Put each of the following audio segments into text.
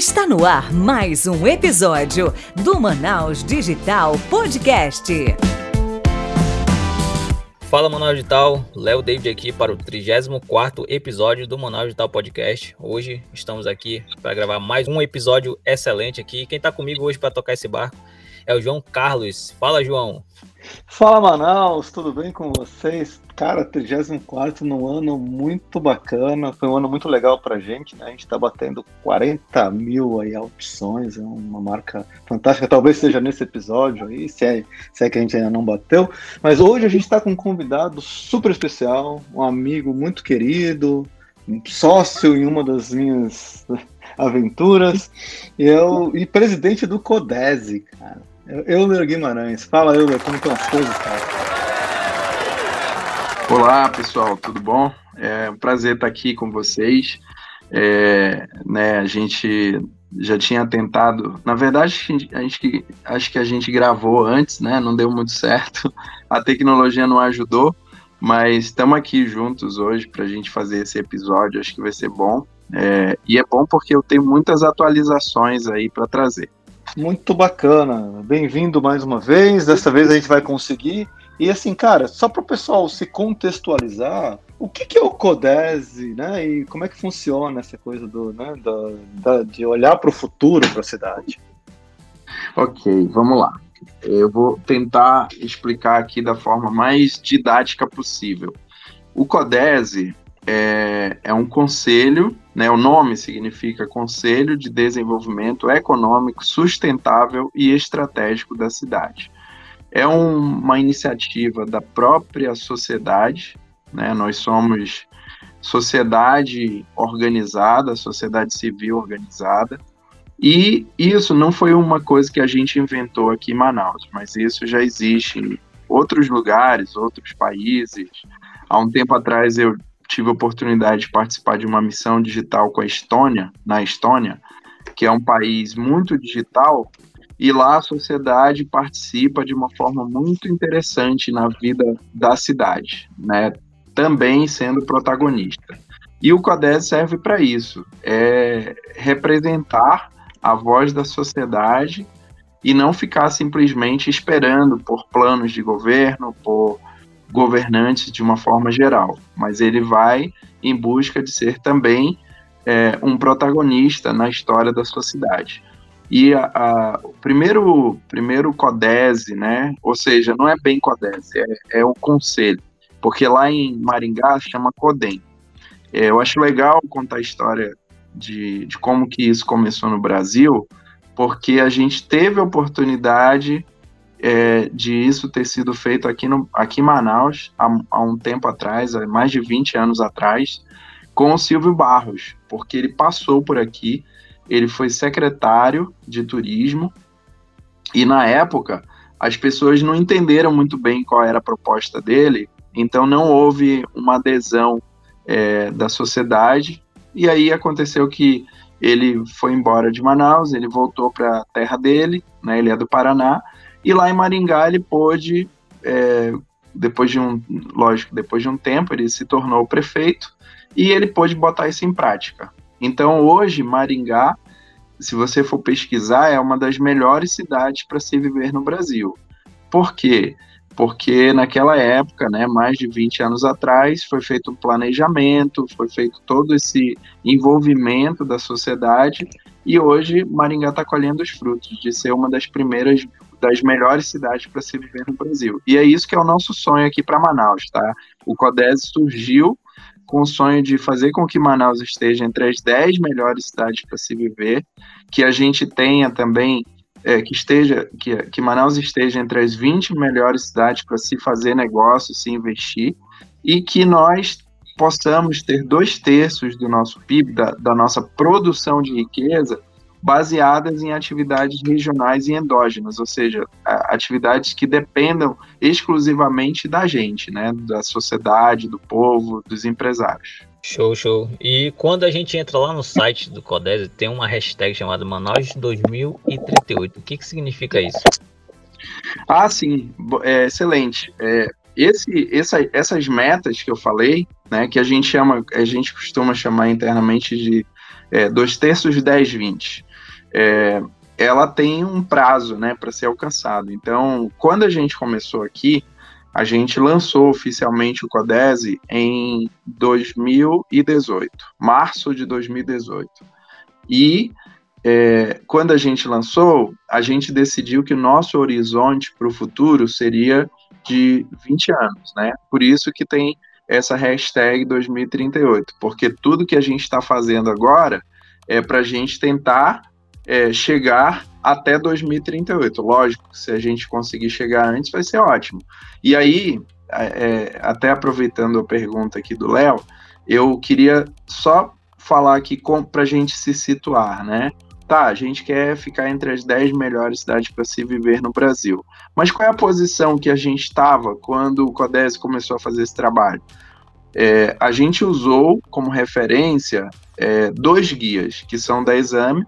Está no ar mais um episódio do Manaus Digital Podcast. Fala Manaus Digital, Léo David aqui para o 34º episódio do Manaus Digital Podcast. Hoje estamos aqui para gravar mais um episódio excelente aqui. Quem está comigo hoje para tocar esse barco é o João Carlos. Fala, João. Fala, Manaus, tudo bem com vocês? Cara, 34 num ano muito bacana, foi um ano muito legal pra gente, né? A gente tá batendo 40 mil aí audições, é uma marca fantástica, talvez seja nesse episódio aí, se é, se é que a gente ainda não bateu. Mas hoje a gente tá com um convidado super especial, um amigo muito querido, um sócio em uma das minhas aventuras, e, eu, e presidente do Codese, cara. Euler Guimarães. Fala, Euler, como estão as coisas, cara? Olá, pessoal, tudo bom? É um prazer estar aqui com vocês. É, né, a gente já tinha tentado, na verdade, a gente, acho que a gente gravou antes, né? Não deu muito certo. A tecnologia não ajudou, mas estamos aqui juntos hoje para a gente fazer esse episódio. Acho que vai ser bom. É, e é bom porque eu tenho muitas atualizações aí para trazer. Muito bacana. Bem-vindo mais uma vez. Dessa vez a gente vai conseguir. E assim, cara, só para o pessoal se contextualizar, o que, que é o Codese, né? E como é que funciona essa coisa do, né, da, da de olhar para o futuro para a cidade? Ok, vamos lá. Eu vou tentar explicar aqui da forma mais didática possível. O Codese é, é um conselho, né, o nome significa Conselho de Desenvolvimento Econômico Sustentável e Estratégico da cidade. É um, uma iniciativa da própria sociedade, né, nós somos sociedade organizada, sociedade civil organizada, e isso não foi uma coisa que a gente inventou aqui em Manaus, mas isso já existe em outros lugares, outros países. Há um tempo atrás eu tive a oportunidade de participar de uma missão digital com a Estônia, na Estônia, que é um país muito digital, e lá a sociedade participa de uma forma muito interessante na vida da cidade, né? Também sendo protagonista. E o CODES serve para isso, é representar a voz da sociedade e não ficar simplesmente esperando por planos de governo, por governantes de uma forma geral, mas ele vai em busca de ser também é, um protagonista na história da sociedade. E a, a, o primeiro, primeiro CODESE, né, ou seja, não é bem CODESE, é, é o conselho, porque lá em Maringá chama CODEM. É, eu acho legal contar a história de, de como que isso começou no Brasil, porque a gente teve a oportunidade é, de isso ter sido feito aqui, no, aqui em Manaus, há, há um tempo atrás, há mais de 20 anos atrás, com o Silvio Barros, porque ele passou por aqui, ele foi secretário de turismo, e na época as pessoas não entenderam muito bem qual era a proposta dele, então não houve uma adesão é, da sociedade, e aí aconteceu que ele foi embora de Manaus, ele voltou para a terra dele, né, ele é do Paraná, e lá em Maringá ele pôde, é, depois de um, lógico, depois de um tempo, ele se tornou prefeito e ele pôde botar isso em prática. Então hoje Maringá, se você for pesquisar, é uma das melhores cidades para se viver no Brasil. Por quê? Porque naquela época, né, mais de 20 anos atrás, foi feito um planejamento, foi feito todo esse envolvimento da sociedade e hoje Maringá está colhendo os frutos de ser uma das primeiras das melhores cidades para se viver no Brasil. E é isso que é o nosso sonho aqui para Manaus, tá? O CODES surgiu com o sonho de fazer com que Manaus esteja entre as 10 melhores cidades para se viver, que a gente tenha também é, que esteja que, que Manaus esteja entre as 20 melhores cidades para se fazer negócio, se investir, e que nós possamos ter dois terços do nosso PIB, da, da nossa produção de riqueza, baseadas em atividades regionais e endógenas, ou seja, atividades que dependam exclusivamente da gente, né, da sociedade, do povo, dos empresários. Show, show. E quando a gente entra lá no site do Codese, tem uma hashtag chamada Manaus 2038. O que, que significa isso? Ah, sim, é, excelente. É, esse, essa, essas metas que eu falei, né, que a gente chama, a gente costuma chamar internamente de é, dois terços 10, 20. É, ela tem um prazo né, para ser alcançado. Então, quando a gente começou aqui, a gente lançou oficialmente o Codese em 2018, março de 2018. E é, quando a gente lançou, a gente decidiu que o nosso horizonte para o futuro seria de 20 anos, né? Por isso que tem essa hashtag 2038, porque tudo que a gente está fazendo agora é para a gente tentar é, chegar até 2038. Lógico, se a gente conseguir chegar antes, vai ser ótimo. E aí, é, é até aproveitando a pergunta aqui do Léo, eu queria só falar aqui para a gente se situar, né? Tá, a gente quer ficar entre as 10 melhores cidades para se viver no Brasil. Mas qual é a posição que a gente estava quando o CODES começou a fazer esse trabalho? É, a gente usou como referência é, dois guias, que são da Exame,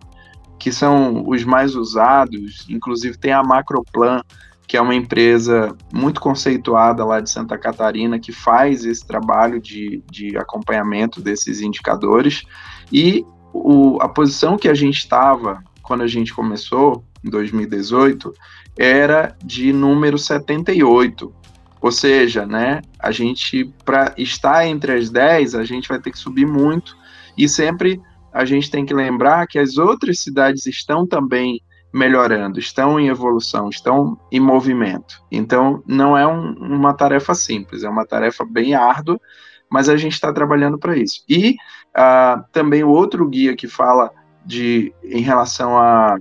que são os mais usados, inclusive tem a Macroplan, que é uma empresa muito conceituada lá de Santa Catarina, que faz esse trabalho de, de acompanhamento desses indicadores, e o, a posição que a gente estava quando a gente começou, em 2018, era de número 78. Ou seja, né, a gente, para estar entre as 10, a gente vai ter que subir muito, e sempre a gente tem que lembrar que as outras cidades estão também melhorando, estão em evolução, estão em movimento. Então, não é um, uma tarefa simples, é uma tarefa bem árdua, mas a gente está trabalhando para isso. E uh, também o outro guia que fala de em relação a,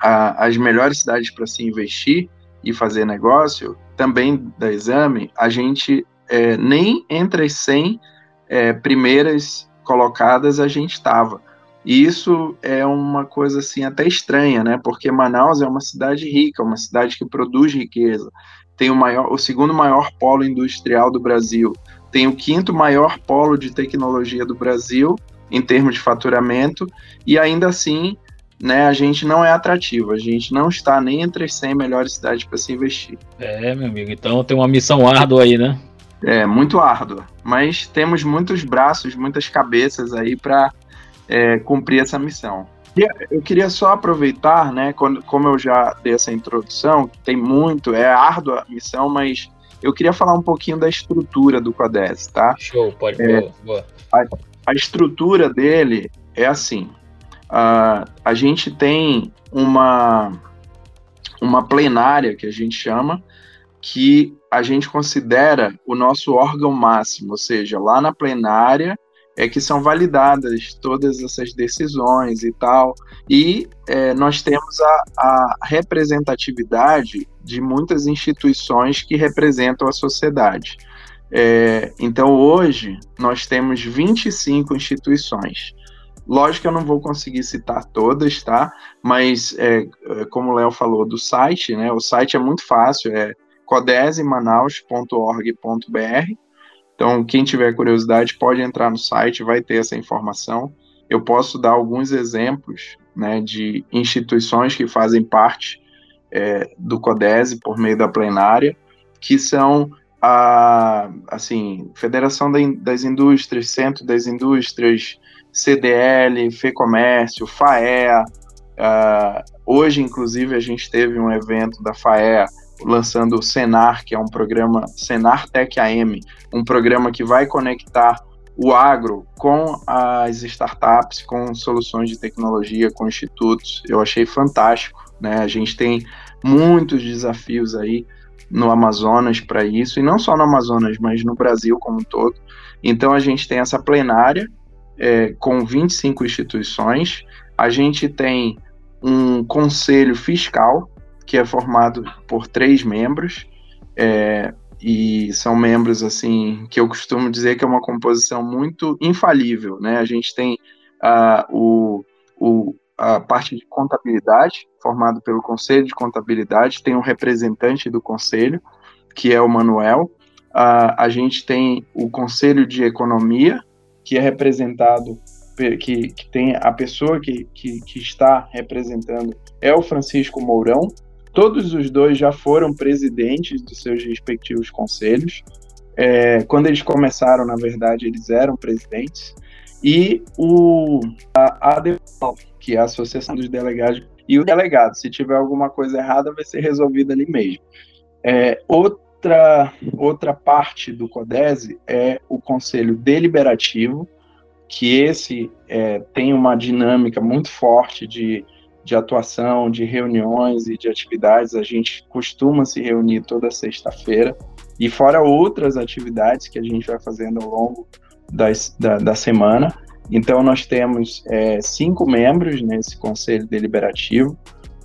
a as melhores cidades para se investir e fazer negócio, também da Exame, a gente é, nem entre as 100 é, primeiras colocadas a gente estava. E isso é uma coisa assim até estranha, né? Porque Manaus é uma cidade rica, uma cidade que produz riqueza. Tem o maior, o segundo maior polo industrial do Brasil, tem o quinto maior polo de tecnologia do Brasil em termos de faturamento e ainda assim, né, a gente não é atrativo, a gente não está nem entre as 100 melhores cidades para se investir. É, meu amigo, então tem uma missão árdua aí, né? É, muito árdua, mas temos muitos braços, muitas cabeças aí para é, cumprir essa missão. Eu queria só aproveitar, né, quando, como eu já dei essa introdução, tem muito, é árdua a missão, mas eu queria falar um pouquinho da estrutura do Codes, tá? Show, pode, é, boa, boa. A, a, estrutura dele é assim, uh, a gente tem uma, uma plenária, que a gente chama, que a gente considera o nosso órgão máximo, ou seja, lá na plenária é que são validadas todas essas decisões e tal. E é, nós temos a, a, representatividade de muitas instituições que representam a sociedade. É, então, hoje, nós temos 25 instituições. Lógico que eu não vou conseguir citar todas, tá? Mas, é, é como o Léo falou do site, né? O site é muito fácil, é codesemanaus.org.br então, quem tiver curiosidade pode entrar no site, vai ter essa informação. Eu posso dar alguns exemplos né, de instituições que fazem parte é, do CODESE por meio da plenária, que são a assim, Federação das Indústrias, Centro das Indústrias, CDL, FEComércio, FAEA. Uh, hoje, inclusive, a gente teve um evento da FAEA lançando o Senar, que é um programa, Senar Tech AM, um programa que vai conectar o agro com as startups, com soluções de tecnologia, com institutos. Eu achei fantástico, né? A gente tem muitos desafios aí no Amazonas para isso, e não só no Amazonas, mas no Brasil como um todo. Então a gente tem essa plenária é, com 25 instituições, a gente tem um conselho fiscal, que é formado por três membros, é, e são membros, assim, que eu costumo dizer que é uma composição muito infalível, né? A gente tem uh, o, o, a parte de contabilidade, formado pelo Conselho de Contabilidade, tem um representante do Conselho, que é o Manuel, uh, a gente tem o Conselho de Economia, que é representado, que, que tem a pessoa que, que, que está representando é o Francisco Mourão, Todos os dois já foram presidentes dos seus respectivos conselhos. É, quando eles começaram, na verdade, eles eram presidentes. e o, a ADEPAL, que é a Associação dos Delegados, e o delegado. Se tiver alguma coisa errada, vai ser resolvida ali mesmo. É, outra, outra parte do CODESE é o Conselho Deliberativo, que esse é, tem uma dinâmica muito forte de, de atuação, de reuniões e de atividades. A gente costuma se reunir toda sexta-feira, e fora outras atividades que a gente vai fazendo ao longo das, da, da semana. Então, nós temos é, cinco membros nesse conselho deliberativo,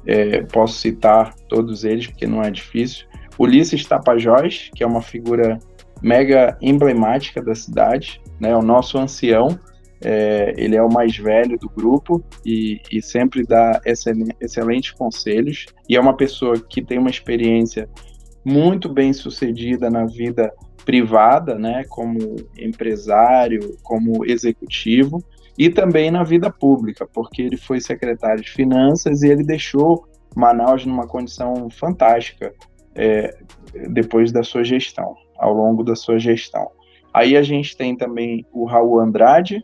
é, posso citar todos eles, porque não é difícil. Ulisses Tapajós, que é uma figura mega emblemática da cidade, né, o nosso ancião, é, ele é o mais velho do grupo e, e sempre dá excelente, excelentes conselhos, e é uma pessoa que tem uma experiência muito bem sucedida na vida privada, né, como empresário, como executivo, e também na vida pública, porque ele foi secretário de Finanças e ele deixou Manaus numa condição fantástica é, depois da sua gestão, ao longo da sua gestão. Aí a gente tem também o Raul Andrade,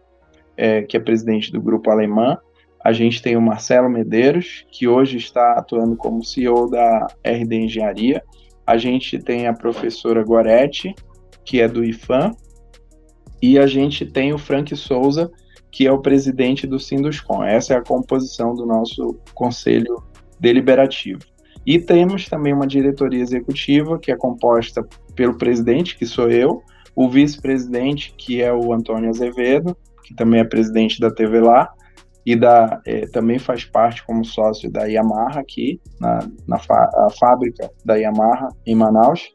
é, que é presidente do Grupo Alemã, a gente tem o Marcelo Medeiros, que hoje está atuando como CEO da RD Engenharia, a gente tem a professora Goretti, que é do IFAM, e a gente tem o Frank Souza, que é o presidente do Sinduscom. Essa é a composição do nosso conselho deliberativo. E temos também uma diretoria executiva, que é composta pelo presidente, que sou eu, o vice-presidente, que é o Antônio Azevedo, que também é presidente da TV Lá, e da, é, também faz parte como sócio da Yamaha aqui, na, na fábrica da Yamaha em Manaus.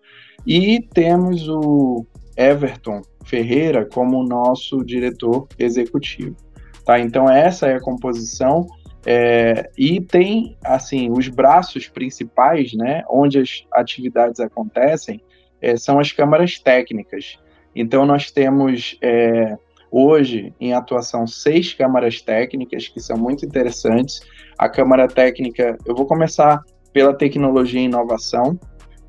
E temos o Everton Ferreira como nosso diretor executivo. Tá? Então essa é a composição é, e tem assim os braços principais, né, onde as atividades acontecem, é, são as câmaras técnicas. Então nós temos é, hoje em atuação seis câmaras técnicas que são muito interessantes. A câmara técnica, eu vou começar pela tecnologia e inovação,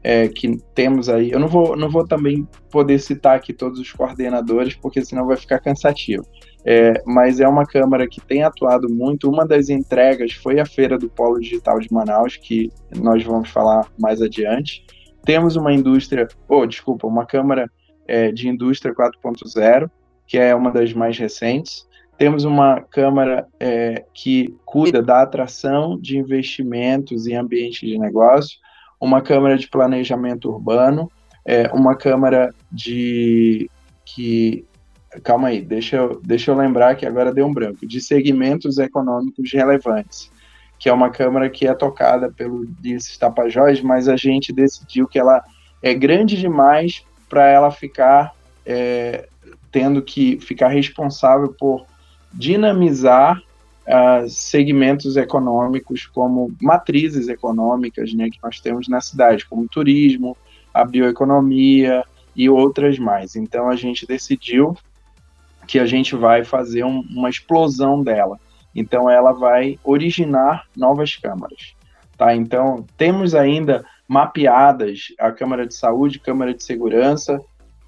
é, que temos aí. Eu não vou, não vou também poder citar aqui todos os coordenadores, porque senão vai ficar cansativo. É, mas é uma câmara que tem atuado muito. Uma das entregas foi a Feira do Polo Digital de Manaus, que nós vamos falar mais adiante. Temos uma indústria, oh, desculpa, uma câmara é, de indústria 4.0, que é uma das mais recentes. Temos uma Câmara é, que cuida da atração de investimentos em ambiente de negócio, uma Câmara de Planejamento Urbano, é, uma Câmara de. que. Calma aí, deixa eu, deixa eu lembrar que agora deu um branco. De segmentos econômicos relevantes, que é uma Câmara que é tocada pelo Ulisses Tapajós, mas a gente decidiu que ela é grande demais para ela ficar é, tendo que ficar responsável por dinamizar uh, segmentos econômicos como matrizes econômicas né, que nós temos na cidade, como turismo, a bioeconomia e outras mais. Então a gente decidiu que a gente vai fazer um, uma explosão dela. Então ela vai originar novas câmaras. Tá? Então temos ainda mapeadas a Câmara de Saúde, Câmara de Segurança,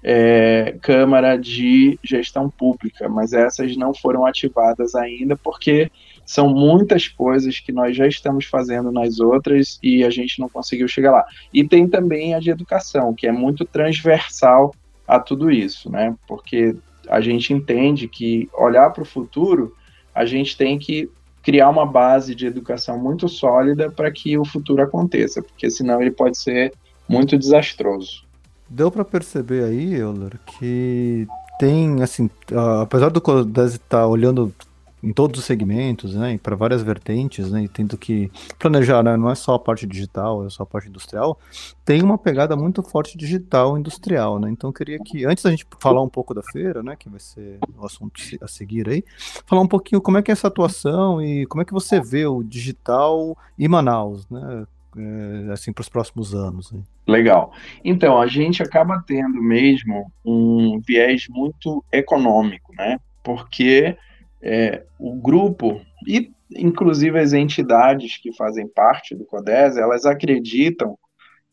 é, Câmara de Gestão Pública, mas essas não foram ativadas ainda porque são muitas coisas que nós já estamos fazendo nas outras e a gente não conseguiu chegar lá. E tem também a de educação, que é muito transversal a tudo isso, né? Porque a gente entende que olhar para o futuro, a gente tem que criar uma base de educação muito sólida para que o futuro aconteça, porque senão ele pode ser muito desastroso. Deu para perceber aí, Euler, que tem, assim, uh, apesar do Codese estar tá olhando em todos os segmentos, né, para várias vertentes, né, e tendo que planejar, né, não é só a parte digital, é só a parte industrial, tem uma pegada muito forte digital industrial, né, então eu queria que, antes da gente falar um pouco da feira, né, que vai ser o assunto a seguir aí, falar um pouquinho como é que é essa atuação e como é que você vê o digital e Manaus, né, assim, para os próximos anos. Né? Legal. Então, a gente acaba tendo mesmo um viés muito econômico, né? Porque é, o grupo, e inclusive as entidades que fazem parte do CODES, elas acreditam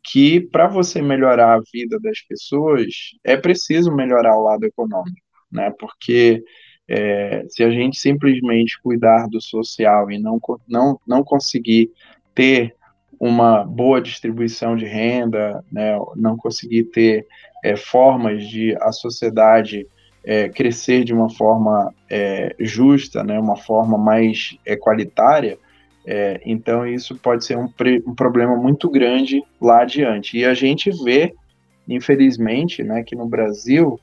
que para você melhorar a vida das pessoas, é preciso melhorar o lado econômico, né? Porque É, se a gente simplesmente cuidar do social e não, não, não conseguir ter uma boa distribuição de renda, né, não conseguir ter é, formas de a sociedade é, crescer de uma forma é, justa, né, uma forma mais equalitária, é, então isso pode ser um, um, problema muito grande lá adiante. E a gente vê, infelizmente, né, que no Brasil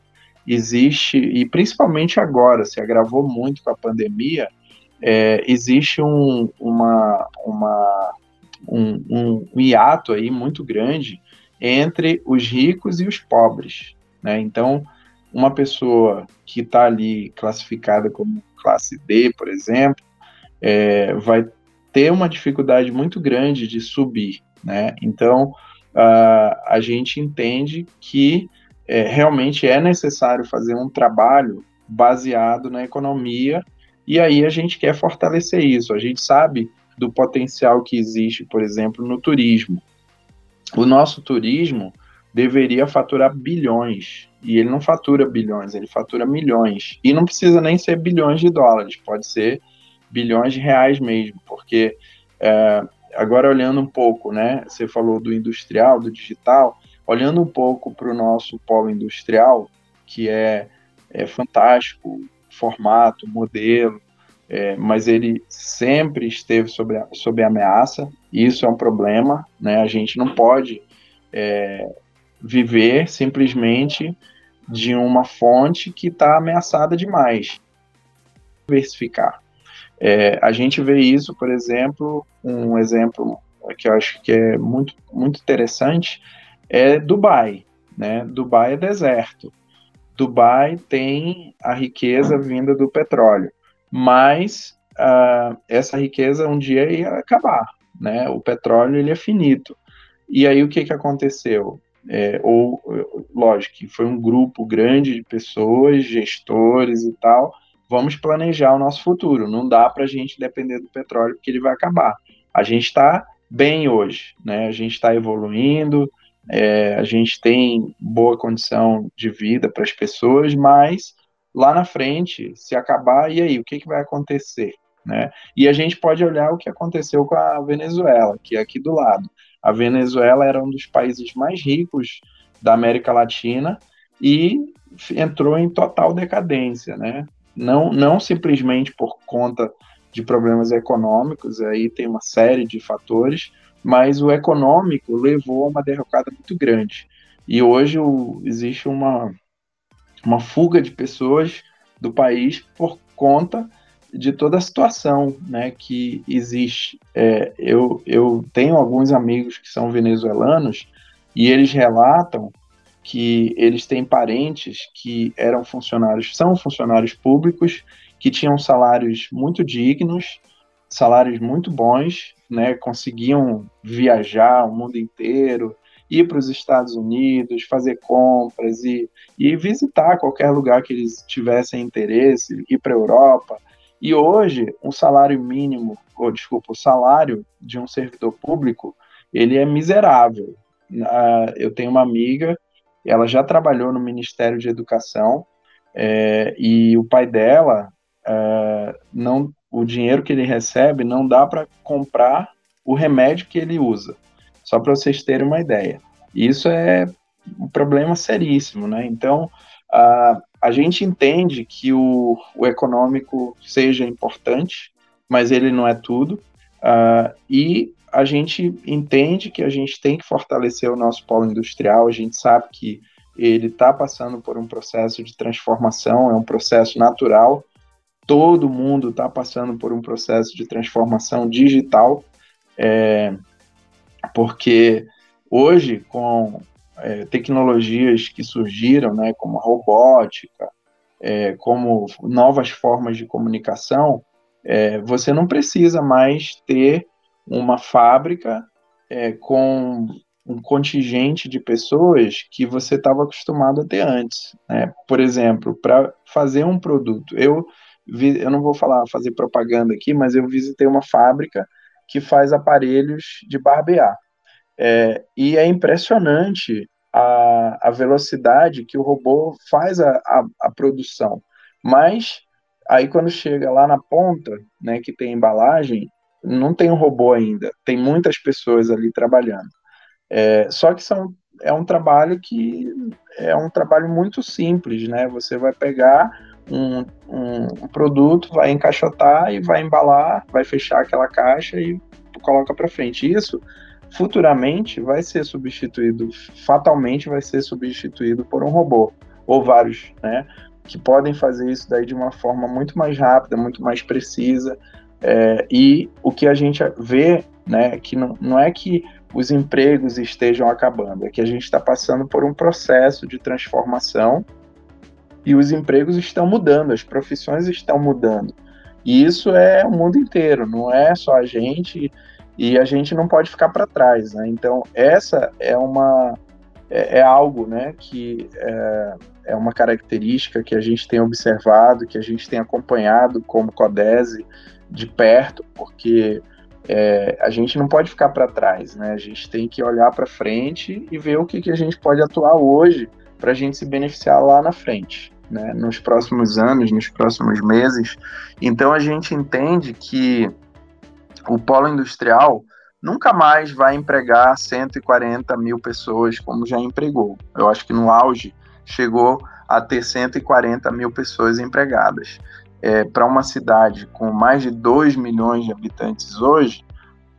existe, e principalmente agora, se agravou muito com a pandemia, é, existe um, uma, uma, um, um, um hiato aí muito grande entre os ricos e os pobres. Né? Então, uma pessoa que está ali classificada como classe D, por exemplo, é, vai ter uma dificuldade muito grande de subir. Né? Então, a gente entende que é, realmente é necessário fazer um trabalho baseado na economia, e aí a gente quer fortalecer isso. A gente sabe do potencial que existe, por exemplo, no turismo. O nosso turismo deveria faturar bilhões, e ele não fatura bilhões, ele fatura milhões. E não precisa nem ser bilhões de dólares, pode ser bilhões de reais mesmo, porque é, agora olhando um pouco, né? Você falou do industrial, do digital, olhando um pouco para o nosso polo industrial, que é, é fantástico, formato, modelo, é, mas ele sempre esteve sob, sob ameaça, e isso é um problema, né? A gente não pode é, viver simplesmente de uma fonte que está ameaçada demais. Diversificar. É, a gente vê isso, por exemplo, um exemplo que eu acho que é muito, muito interessante é Dubai. Né? Dubai é deserto. Dubai tem a riqueza vinda do petróleo mas uh, essa riqueza um dia ia acabar, né? O petróleo ele é finito. E aí o que que aconteceu? É, ou lógico foi um grupo grande de pessoas, gestores e tal. Vamos planejar o nosso futuro. Não dá para a gente depender do petróleo porque ele vai acabar. A gente está bem hoje, né? A gente está evoluindo, é, a gente tem boa condição de vida para as pessoas, mas lá na frente, se acabar, e aí, o que, que vai acontecer? Né? E a gente pode olhar o que aconteceu com a Venezuela, que é aqui do lado. A Venezuela era um dos países mais ricos da América Latina e entrou em total decadência, né? Não, não simplesmente por conta de problemas econômicos, aí tem uma série de fatores, mas o econômico levou a uma derrocada muito grande. E hoje o, existe uma, uma fuga de pessoas do país por conta de toda a situação né, que existe. É, eu, eu tenho alguns amigos que são venezuelanos e eles relatam que eles têm parentes que eram funcionários, são funcionários públicos, que tinham salários muito dignos, salários muito bons, né, conseguiam viajar o mundo inteiro, ir para os Estados Unidos, fazer compras e, e visitar qualquer lugar que eles tivessem interesse, ir para a Europa. E hoje, um salário mínimo, ou desculpa, o salário de um servidor público, ele é miserável. Uh, eu tenho uma amiga, ela já trabalhou no Ministério de Educação, é, e o pai dela, é, não, o dinheiro que ele recebe não dá para comprar o remédio que ele usa. Só para vocês terem uma ideia. Isso é um problema seríssimo, né? Então, a, a gente entende que o, o econômico seja importante, mas ele não é tudo. Uh, e a gente entende que a gente tem que fortalecer o nosso polo industrial, a gente sabe que ele está passando por um processo de transformação, é um processo natural, todo mundo está passando por um processo de transformação digital, é, porque hoje, com é, tecnologias que surgiram, né, como a robótica, é, como novas formas de comunicação, é, você não precisa mais ter uma fábrica é, com um contingente de pessoas que você estava acostumado a ter antes. Né? Por exemplo, para fazer um produto, eu, vi, eu não vou falar fazer propaganda aqui, mas eu visitei uma fábrica que faz aparelhos de barbear. É, e é impressionante a, a velocidade que o robô faz a, a, a produção. Mas Aí quando chega lá na ponta, né, que tem embalagem, não tem um robô ainda, tem muitas pessoas ali trabalhando. É, só que são, é um trabalho que é um trabalho muito simples, né? Você vai pegar um, um, produto, vai encaixotar e vai embalar, vai fechar aquela caixa e coloca para frente. Isso futuramente vai ser substituído, fatalmente vai ser substituído por um robô ou vários, né? Que podem fazer isso daí de uma forma muito mais rápida, muito mais precisa. É, e o que a gente vê, né, que não, não é que os empregos estejam acabando, é que a gente está passando por um processo de transformação e os empregos estão mudando, as profissões estão mudando. E isso é o mundo inteiro, não é só a gente, e a gente não pode ficar para trás. Né? Então, essa é uma é, é algo né, que é, é, uma característica que a gente tem observado, que a gente tem acompanhado como Codese de perto, porque é, a gente não pode ficar para trás, né? A gente tem que olhar para frente e ver o que, que a gente pode atuar hoje para a gente se beneficiar lá na frente, né? Nos próximos anos, nos próximos meses. Então a gente entende que o polo industrial nunca mais vai empregar 140 mil pessoas como já empregou. Eu acho que no auge chegou a ter 140 mil pessoas empregadas é, para uma cidade com mais de 2 milhões de habitantes hoje,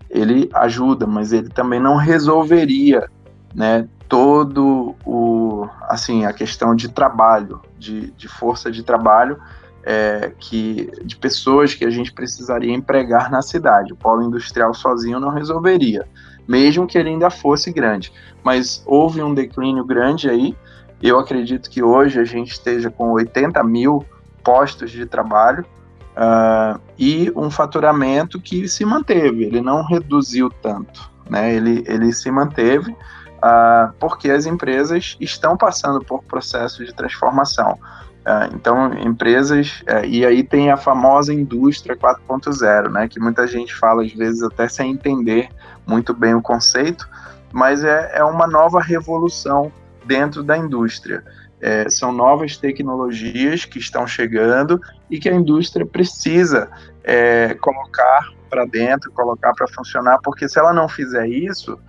ele ajuda, mas ele também não resolveria né, todo o assim a questão de trabalho, de, de força de trabalho é, que de pessoas que a gente precisaria empregar na cidade. O polo industrial sozinho não resolveria, mesmo que ele ainda fosse grande. Mas houve um declínio grande aí. Eu acredito que hoje a gente esteja com 80 mil postos de trabalho uh, e um faturamento que se manteve, ele não reduziu tanto, né? ele, ele se manteve uh, porque as empresas estão passando por processo de transformação. Uh, então, empresas, uh, e aí tem a famosa indústria 4.0, né, que muita gente fala às vezes até sem entender muito bem o conceito, mas é, é uma nova revolução dentro da indústria. É, são novas tecnologias que estão chegando e que a indústria precisa é, colocar para dentro, colocar para funcionar, porque se ela não fizer isso,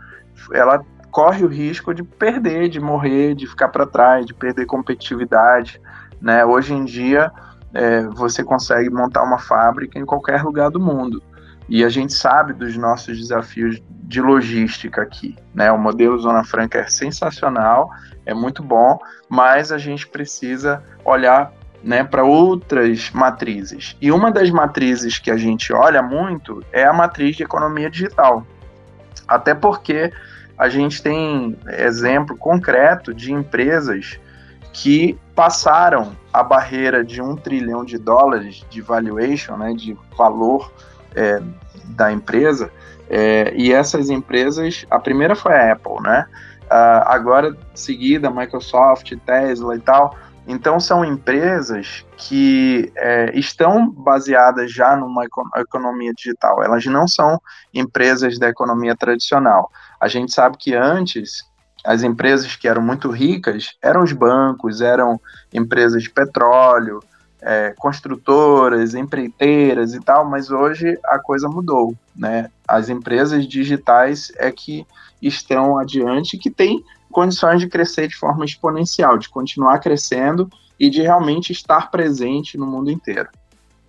ela corre o risco de perder, de morrer, de ficar para trás, de perder competitividade. Né? Hoje em dia, é, você consegue montar uma fábrica em qualquer lugar do mundo. E a gente sabe dos nossos desafios de logística aqui. Né? O modelo Zona Franca é sensacional, é muito bom, mas a gente precisa olhar né, para outras matrizes. E uma das matrizes que a gente olha muito é a matriz de economia digital. Até porque a gente tem exemplo concreto de empresas que passaram a barreira de um trilhão de dólares de valuation, né, de valor é, da empresa, é, e essas empresas, a primeira foi a Apple, né? Uh, agora, seguida, Microsoft, Tesla e tal. Então, são empresas que é, estão baseadas já numa economia digital. Elas não são empresas da economia tradicional. A gente sabe que antes, as empresas que eram muito ricas eram os bancos, eram empresas de petróleo, é, construtoras, empreiteiras e tal, mas hoje a coisa mudou, né? As empresas digitais é que estão adiante, que têm condições de crescer de forma exponencial, de continuar crescendo e de realmente estar presente no mundo inteiro.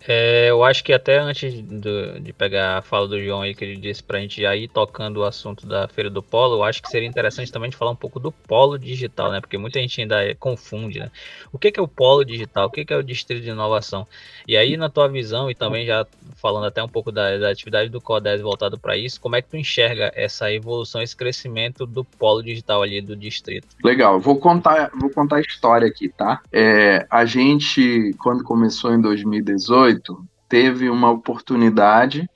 É, eu acho que até antes do, de pegar a fala do João aí, que ele disse para a gente já ir tocando o assunto da Feira do Polo, eu acho que seria interessante também de falar um pouco do polo digital, né? Porque muita gente ainda confunde, né? O que, que é o polo digital? O que, que é o distrito de inovação? E aí, na tua visão, e também já falando até um pouco da, da atividade do CODES voltado para isso, como é que tu enxerga essa evolução, esse crescimento do polo digital ali do distrito? Legal, vou contar, vou contar a história aqui, tá? É, a gente, quando começou em 2018, teve uma oportunidade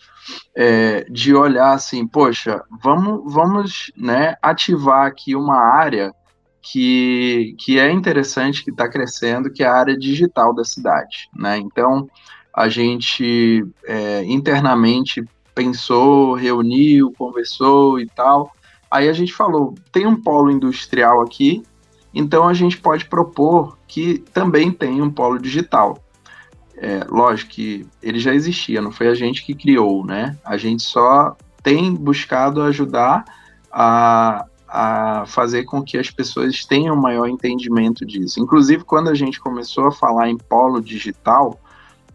é, de olhar assim, poxa, vamos, vamos né, ativar aqui uma área que, que é interessante, que está crescendo, que é a área digital da cidade. Né? Então, a gente é, internamente pensou, reuniu, conversou e tal. Aí a gente falou, tem um polo industrial aqui, então a gente pode propor que também tem um polo digital é, lógico que ele já existia, não foi a gente que criou, né? A gente só tem buscado ajudar a, a fazer com que as pessoas tenham maior entendimento disso. Inclusive, quando a gente começou a falar em polo digital,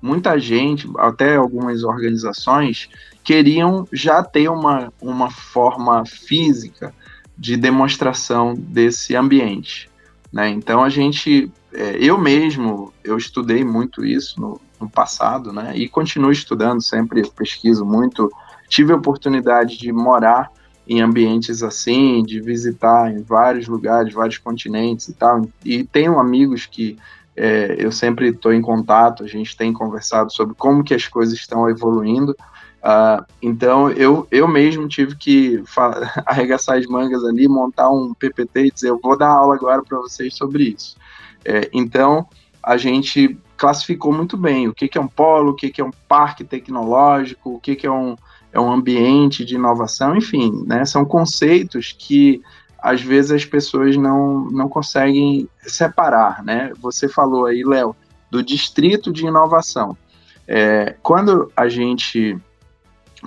muita gente, até algumas organizações, queriam já ter uma, uma forma física de demonstração desse ambiente. Né? Então a gente, é, eu mesmo, eu estudei muito isso no, no, passado, né? E continuo estudando, sempre pesquiso muito. Tive a oportunidade de morar em ambientes assim, de visitar em vários lugares, vários continentes e tal. E tenho amigos que é, eu sempre estou em contato, a gente tem conversado sobre como que as coisas estão evoluindo. Uh, então eu, eu mesmo tive que arregaçar as mangas ali, montar um PPT e dizer eu vou dar aula agora para vocês sobre isso. É, então a gente classificou muito bem o que, que é um polo, o que, que é um parque tecnológico, o que, que é um, é um ambiente de inovação, enfim, né, são conceitos que às vezes as pessoas não, não conseguem separar, né? Você falou aí, Léo, do distrito de inovação. É, quando a gente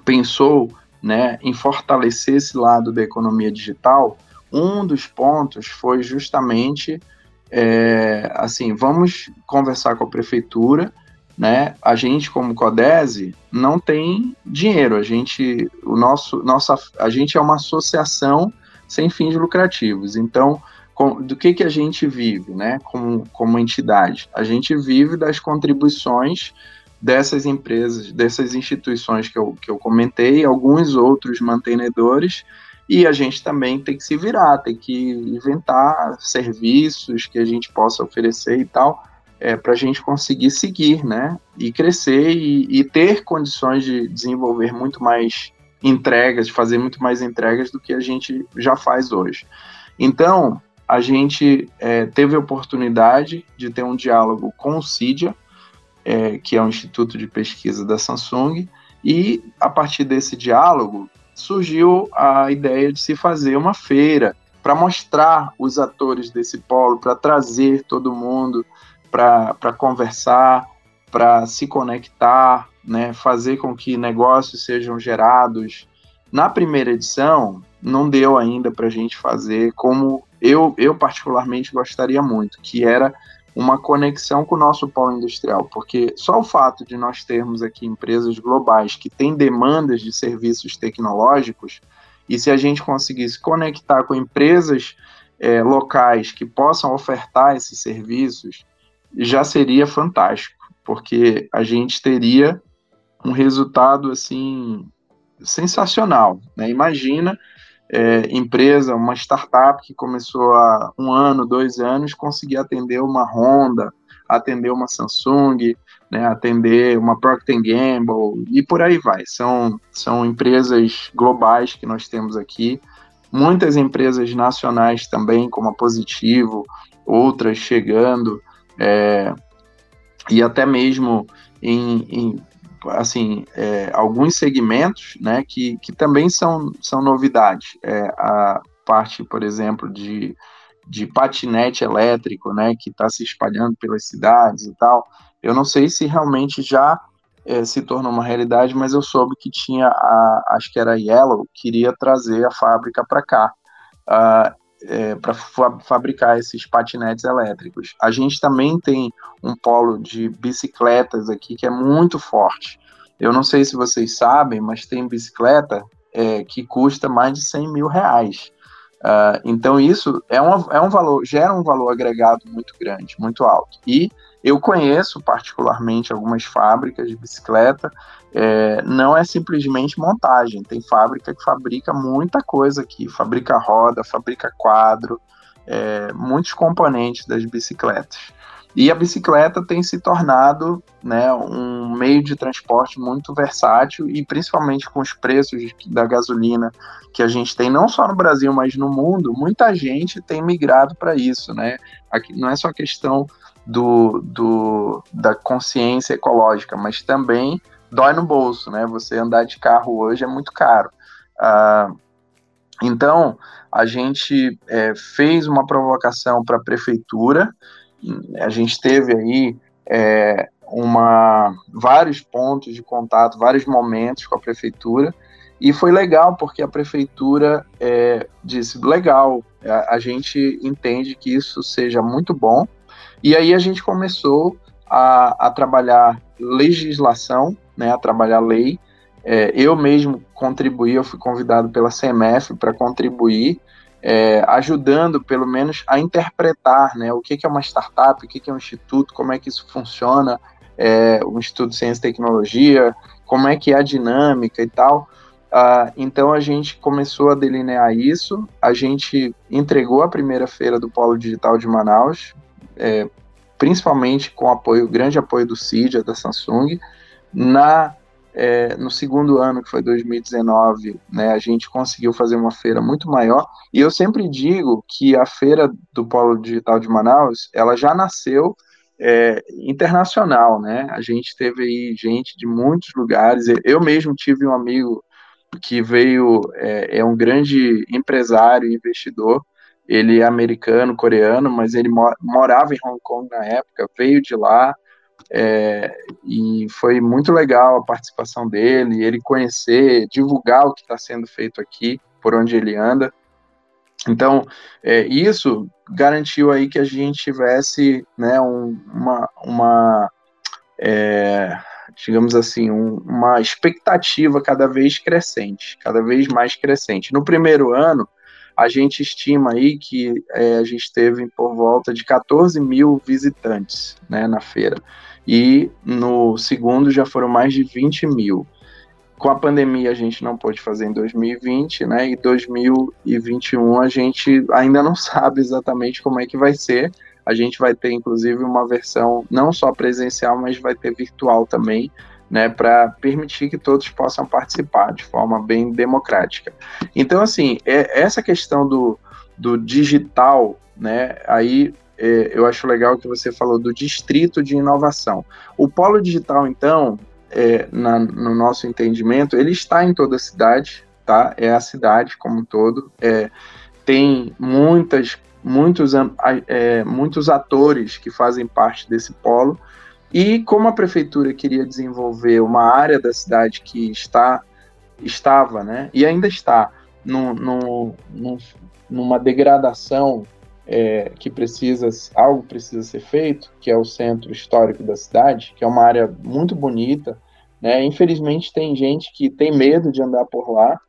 pensou né, em fortalecer esse lado da economia digital, um dos pontos foi justamente é, assim, vamos conversar com a prefeitura, né? A gente como Codese não tem dinheiro, a gente o nosso nossa a gente é uma associação sem fins lucrativos. Então, com, do que que a gente vive, né? Como como entidade, a gente vive das contribuições dessas empresas, dessas instituições que eu, que eu comentei, alguns outros mantenedores, e a gente também tem que se virar, tem que inventar serviços que a gente possa oferecer e tal, é, para a gente conseguir seguir, né? E crescer e, e, ter condições de desenvolver muito mais entregas, de fazer muito mais entregas do que a gente já faz hoje. Então, a gente é, teve a oportunidade de ter um diálogo com o CIDIA, é, que é o Instituto de Pesquisa da Samsung, e a partir desse diálogo surgiu a ideia de se fazer uma feira para mostrar os atores desse polo, para trazer todo mundo para conversar, para se conectar, né, fazer com que negócios sejam gerados. Na primeira edição, não deu ainda para a gente fazer como eu, eu particularmente gostaria muito, que era uma conexão com o nosso polo industrial, porque só o fato de nós termos aqui empresas globais que têm demandas de serviços tecnológicos, e se a gente conseguisse conectar com empresas é, locais que possam ofertar esses serviços, já seria fantástico, porque a gente teria um resultado assim sensacional. Né? Imagina é, empresa, uma startup que começou há um ano, dois anos, conseguir atender uma Honda, atender uma Samsung, né, atender uma Procter Gamble e por aí vai. São, são empresas globais que nós temos aqui, muitas empresas nacionais também, como a Positivo, outras chegando, é, e até mesmo em, em assim, é, alguns segmentos, né, que, que também são, são novidades. É, a parte, por exemplo, de, de patinete elétrico, né, que está se espalhando pelas cidades e tal. Eu não sei se realmente já é, se tornou uma realidade, mas eu soube que tinha, a, acho que era a Yellow, queria trazer a fábrica para cá. Uh, é, para fa fabricar esses patinetes elétricos. A gente também tem um polo de bicicletas aqui que é muito forte. Eu não sei se vocês sabem, mas tem bicicleta é, que custa mais de 100 mil reais. Uh, então isso é, um é um valor, gera um valor agregado muito grande, muito alto. E eu conheço particularmente algumas fábricas de bicicleta, é, não é simplesmente montagem, tem fábrica que fabrica muita coisa aqui, fabrica roda, fabrica quadro, é, muitos componentes das bicicletas. E a bicicleta tem se tornado né, um meio de transporte muito versátil e principalmente com os preços da gasolina que a gente tem não só no Brasil, mas no mundo, muita gente tem migrado para isso, né? Aqui não é só questão do, do, da consciência ecológica, mas também dói no bolso, né? Você andar de carro hoje é muito caro. Ah, então, a gente é, fez uma provocação para a prefeitura a gente teve aí é, uma, vários pontos de contato, vários momentos com a prefeitura, e foi legal porque a prefeitura é, disse: legal, a, a, gente entende que isso seja muito bom, e aí a gente começou a, a trabalhar legislação, né, a trabalhar lei. É, eu mesmo contribuí, eu fui convidado pela CMF para contribuir é, ajudando, pelo menos, a interpretar né, o que, que é uma startup, o que, que é um instituto, como é que isso funciona, é, o Instituto de Ciência e Tecnologia, como é que é a dinâmica e tal. Uh, então a gente começou a delinear isso, a gente entregou a primeira feira do Polo Digital de Manaus, é, principalmente com apoio, grande apoio do CIDIA, da Samsung. Na é, no segundo ano, que foi 2019, né, a gente conseguiu fazer uma feira muito maior. E eu sempre digo que a feira do Polo Digital de Manaus, ela já nasceu é, internacional, né? A gente teve aí gente de muitos lugares. Eu mesmo tive um amigo que veio, é, é um grande empresário, investidor. Ele é americano, coreano, mas ele morava em Hong Kong na época, veio de lá, é, e foi muito legal a participação dele, ele conhecer, divulgar o que está sendo feito aqui, por onde ele anda. Então, é, isso garantiu aí que a gente tivesse né, um, uma, uma é, digamos assim, um, uma expectativa cada vez crescente, cada vez mais crescente. No primeiro ano, a gente estima aí que é, a gente teve por volta de 14 mil visitantes né, na feira e no segundo já foram mais de 20 mil. Com a pandemia a gente não pôde fazer em 2020, né? E 2021 a gente ainda não sabe exatamente como é que vai ser. A gente vai ter inclusive uma versão não só presencial, mas vai ter virtual também, né, para permitir que todos possam participar de forma bem democrática. Então, assim, é, essa questão do, do digital, né, aí é, eu acho legal que você falou do distrito de inovação. O polo digital, então, é, na, no nosso entendimento, ele está em toda a cidade, tá? É a cidade como um todo. É, tem muitas, muitos, é, muitos atores que fazem parte desse polo. E como a prefeitura queria desenvolver uma área da cidade que está, estava, né? E ainda está no, no, no numa degradação é, que precisa, algo precisa ser feito, que é o centro histórico da cidade, que é uma área muito bonita. Né? Infelizmente, tem gente que tem medo de andar por lá,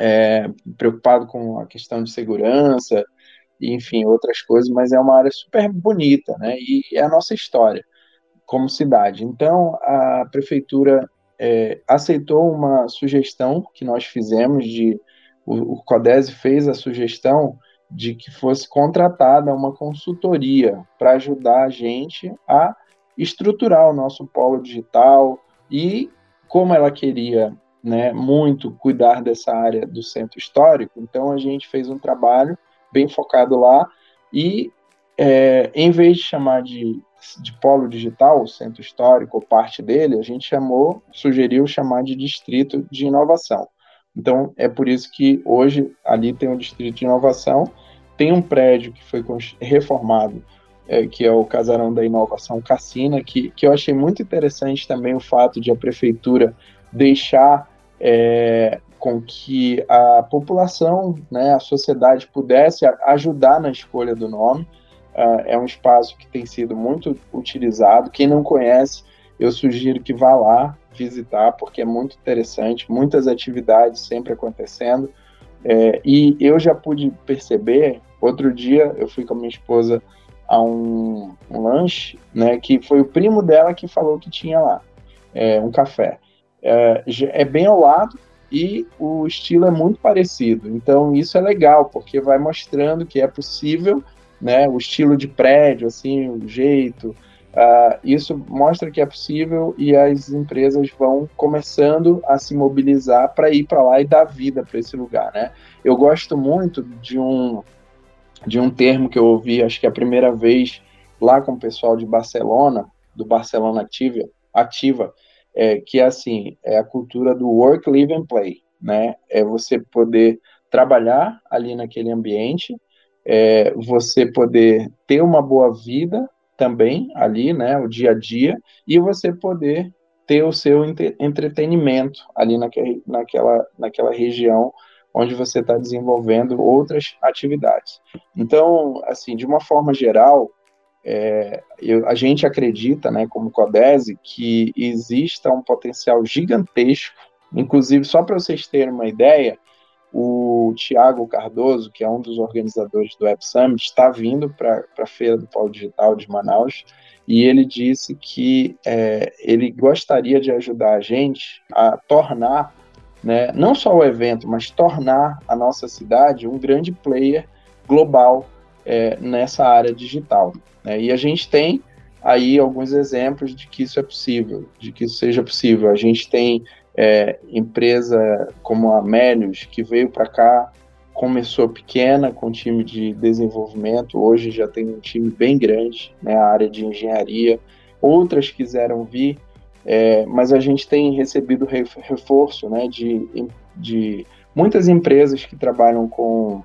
é, preocupado com a questão de segurança, enfim, outras coisas, mas é uma área super bonita, né? E é a nossa história como cidade. Então, a prefeitura é, aceitou uma sugestão que nós fizemos de o, o Codese fez a sugestão de que fosse contratada uma consultoria para ajudar a gente a estruturar o nosso polo digital e como ela queria né, muito cuidar dessa área do centro histórico, então a gente fez um trabalho bem focado lá e é, em vez de chamar de, de polo digital, centro histórico ou parte dele, a gente chamou, sugeriu chamar de distrito de inovação. Então, é por isso que hoje ali tem o Distrito de Inovação, tem um prédio que foi reformado, é, que é o Casarão da Inovação Cassina, que, que eu achei muito interessante também o fato de a prefeitura deixar é, com que a população, né, a sociedade pudesse ajudar na escolha do nome. Uh, é um espaço que tem sido muito utilizado. Quem não conhece, eu sugiro que vá lá, visitar, porque é muito interessante, muitas atividades sempre acontecendo. É, e eu já pude perceber, outro dia eu fui com a minha esposa a um, um lanche, né, que foi o primo dela que falou que tinha lá, é, um café. É, é bem ao lado e o estilo é muito parecido, então isso é legal, porque vai mostrando que é possível, né, o estilo de prédio, assim, o jeito, Uh, isso mostra que é possível e as empresas vão começando a se mobilizar para ir para lá e dar vida para esse lugar, né? Eu gosto muito de um de um termo que eu ouvi, acho que é a primeira vez lá com o pessoal de Barcelona, do Barcelona Ativa, Ativa é, que é assim, é a cultura do work, live and play, né? É você poder trabalhar ali naquele ambiente, é, você poder ter uma boa vida também ali, né, o dia a dia, e você poder ter o seu entretenimento ali naquela, naquela, região onde você está desenvolvendo outras atividades. Então, assim, de uma forma geral, é, eu, a gente acredita, né, como Codese, que exista um potencial gigantesco, inclusive, só para vocês terem uma ideia, o Tiago Cardoso, que é um dos organizadores do Web Summit, está vindo para a Feira do Polo Digital de Manaus e ele disse que é, ele gostaria de ajudar a gente a tornar, né, não só o evento, mas tornar a nossa cidade um grande player global é, nessa área digital. Né? E a gente tem aí alguns exemplos de que isso é possível, de que isso seja possível. A gente tem é, empresa como a Melius, que veio para cá, começou pequena com time de desenvolvimento, hoje já tem um time bem grande, né, área de engenharia. Outras quiseram vir, é, mas a gente tem recebido reforço né, de, de muitas empresas que trabalham com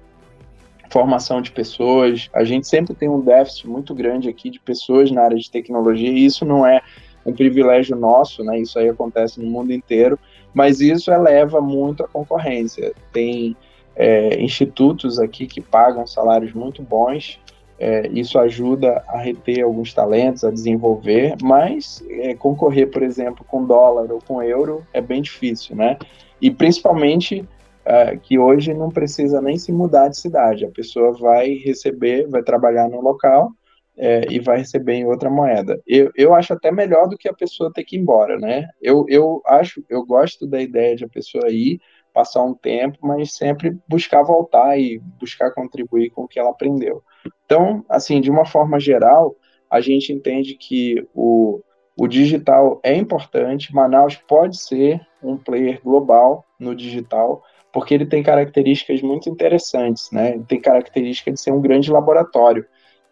formação de pessoas. A gente sempre tem um déficit muito grande aqui de pessoas na área de tecnologia, e isso não é um privilégio nosso, né? Isso aí acontece no mundo inteiro, mas isso eleva muito a concorrência. Tem é, institutos aqui que pagam salários muito bons, é, isso ajuda a reter alguns talentos, a desenvolver, mas é, concorrer, por exemplo, com dólar ou com euro é bem difícil, né? E principalmente é, que hoje não precisa nem se mudar de cidade, a pessoa vai receber, vai trabalhar no local é, e vai receber em outra moeda. Eu, eu acho até melhor do que a pessoa ter que ir embora, né? Eu, eu acho, eu gosto da ideia de a pessoa ir, passar um tempo, mas sempre buscar voltar e buscar contribuir com o que ela aprendeu. Então, assim, de uma forma geral, a gente entende que o, o digital é importante, Manaus pode ser um player global no digital, porque ele tem características muito interessantes, né? Ele tem característica de ser um grande laboratório.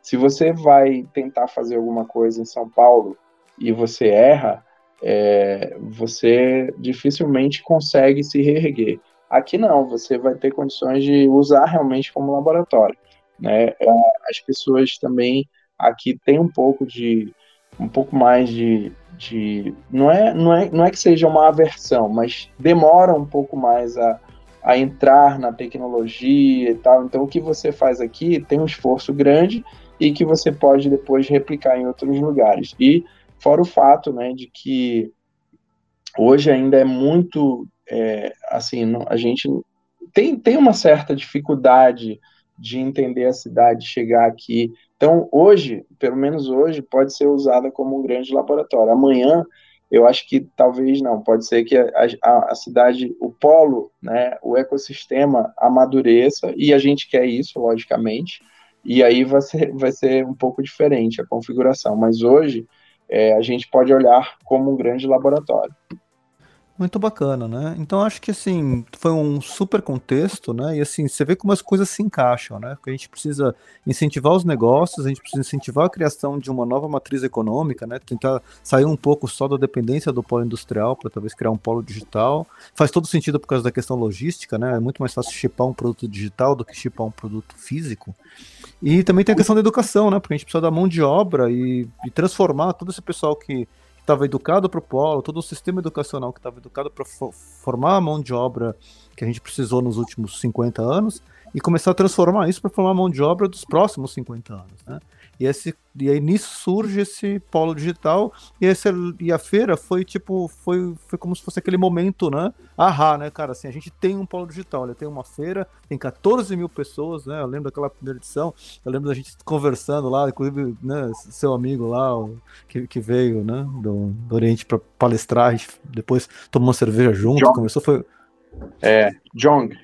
Se você vai tentar fazer alguma coisa em São Paulo e você erra, é, você dificilmente consegue se reerguer. Aqui não, você vai ter condições de usar realmente como laboratório. Né? É, as pessoas também aqui têm um pouco de um pouco mais de, de não é não é não é que seja uma aversão, mas demora um pouco mais a, a entrar na tecnologia e tal. Então o que você faz aqui tem um esforço grande e que você pode depois replicar em outros lugares. E fora o fato, né, de que hoje ainda é muito, é, assim, a gente tem, tem uma certa dificuldade de entender a cidade, chegar aqui. Então, hoje, pelo menos hoje, pode ser usada como um grande laboratório. Amanhã, eu acho que talvez não, pode ser que a, a, a, cidade, o polo, né, o ecossistema amadureça, e a gente quer isso, logicamente, e aí vai ser, vai ser um pouco diferente a configuração. Mas hoje é, a gente pode olhar como um grande laboratório. Muito bacana, né? Então acho que assim, foi um super contexto, né? E assim, você vê como as coisas se encaixam, né? Porque a gente precisa incentivar os negócios, a gente precisa incentivar a criação de uma nova matriz econômica, né? Tentar sair um pouco só da dependência do polo industrial para talvez criar um polo digital. Faz todo sentido por causa da questão logística, né? É muito mais fácil chipar um produto digital do que chipar um produto físico. E também tem a questão da educação, né? Porque a gente precisa da mão de obra e, e transformar todo esse pessoal que estava educado para o polo, todo o sistema educacional que estava educado para formar a mão de obra que a gente precisou nos últimos 50 anos e começar a transformar isso para formar a mão de obra dos próximos 50 anos. Né? E, esse, e aí nisso surge esse polo digital, e, esse, e a feira foi tipo, foi, foi como se fosse aquele momento, né? Ahá, né, cara? Assim, a gente tem um polo digital, olha, tem uma feira, tem 14 mil pessoas, né? Eu lembro daquela primeira edição, eu lembro da gente conversando lá, inclusive, né, seu amigo lá, o, que, que veio, né, do, do Oriente para palestrar, a gente depois tomou uma cerveja junto, John. começou, foi. É, Jong.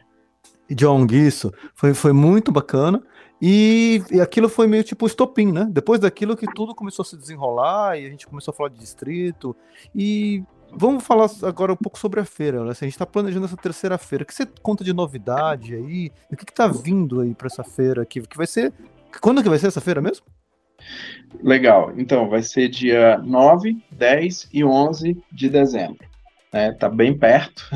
Jong, isso. Foi, foi muito bacana. E, e, aquilo foi meio tipo estopim, né? Depois daquilo que tudo começou a se desenrolar e a gente começou a falar de distrito. E vamos falar agora um pouco sobre a feira, né? A gente está planejando essa terceira feira. O que você conta de novidade aí? O que está vindo aí para essa feira aqui? Que vai ser. Quando que vai ser essa feira mesmo? Legal. Então, vai ser dia 9, 10 e 11 de dezembro. Né? Tá bem perto.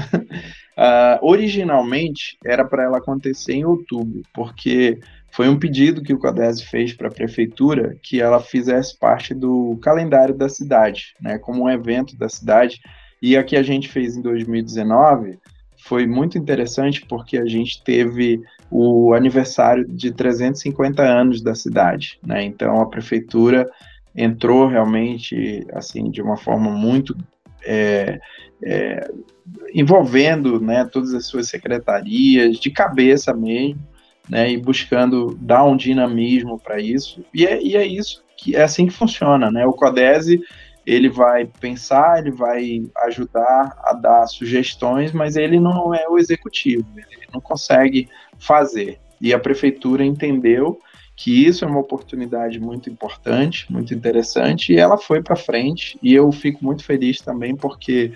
uh, originalmente era para ela acontecer em outubro, porque foi um pedido que o Codese fez para a prefeitura que ela fizesse parte do calendário da cidade, né, como um evento da cidade. E a que a gente fez em 2019 foi muito interessante porque a gente teve o aniversário de 350 anos da cidade, né? Então a prefeitura entrou realmente assim de uma forma muito é, é, envolvendo né, todas as suas secretarias de cabeça mesmo, né, e buscando dar um dinamismo para isso. E é, e é isso que é assim que funciona, né? O Codese ele vai pensar, ele vai ajudar a dar sugestões, mas ele não é o executivo, ele não consegue fazer. E a prefeitura entendeu que isso é uma oportunidade muito importante, muito interessante, e ela foi para frente. E eu fico muito feliz também porque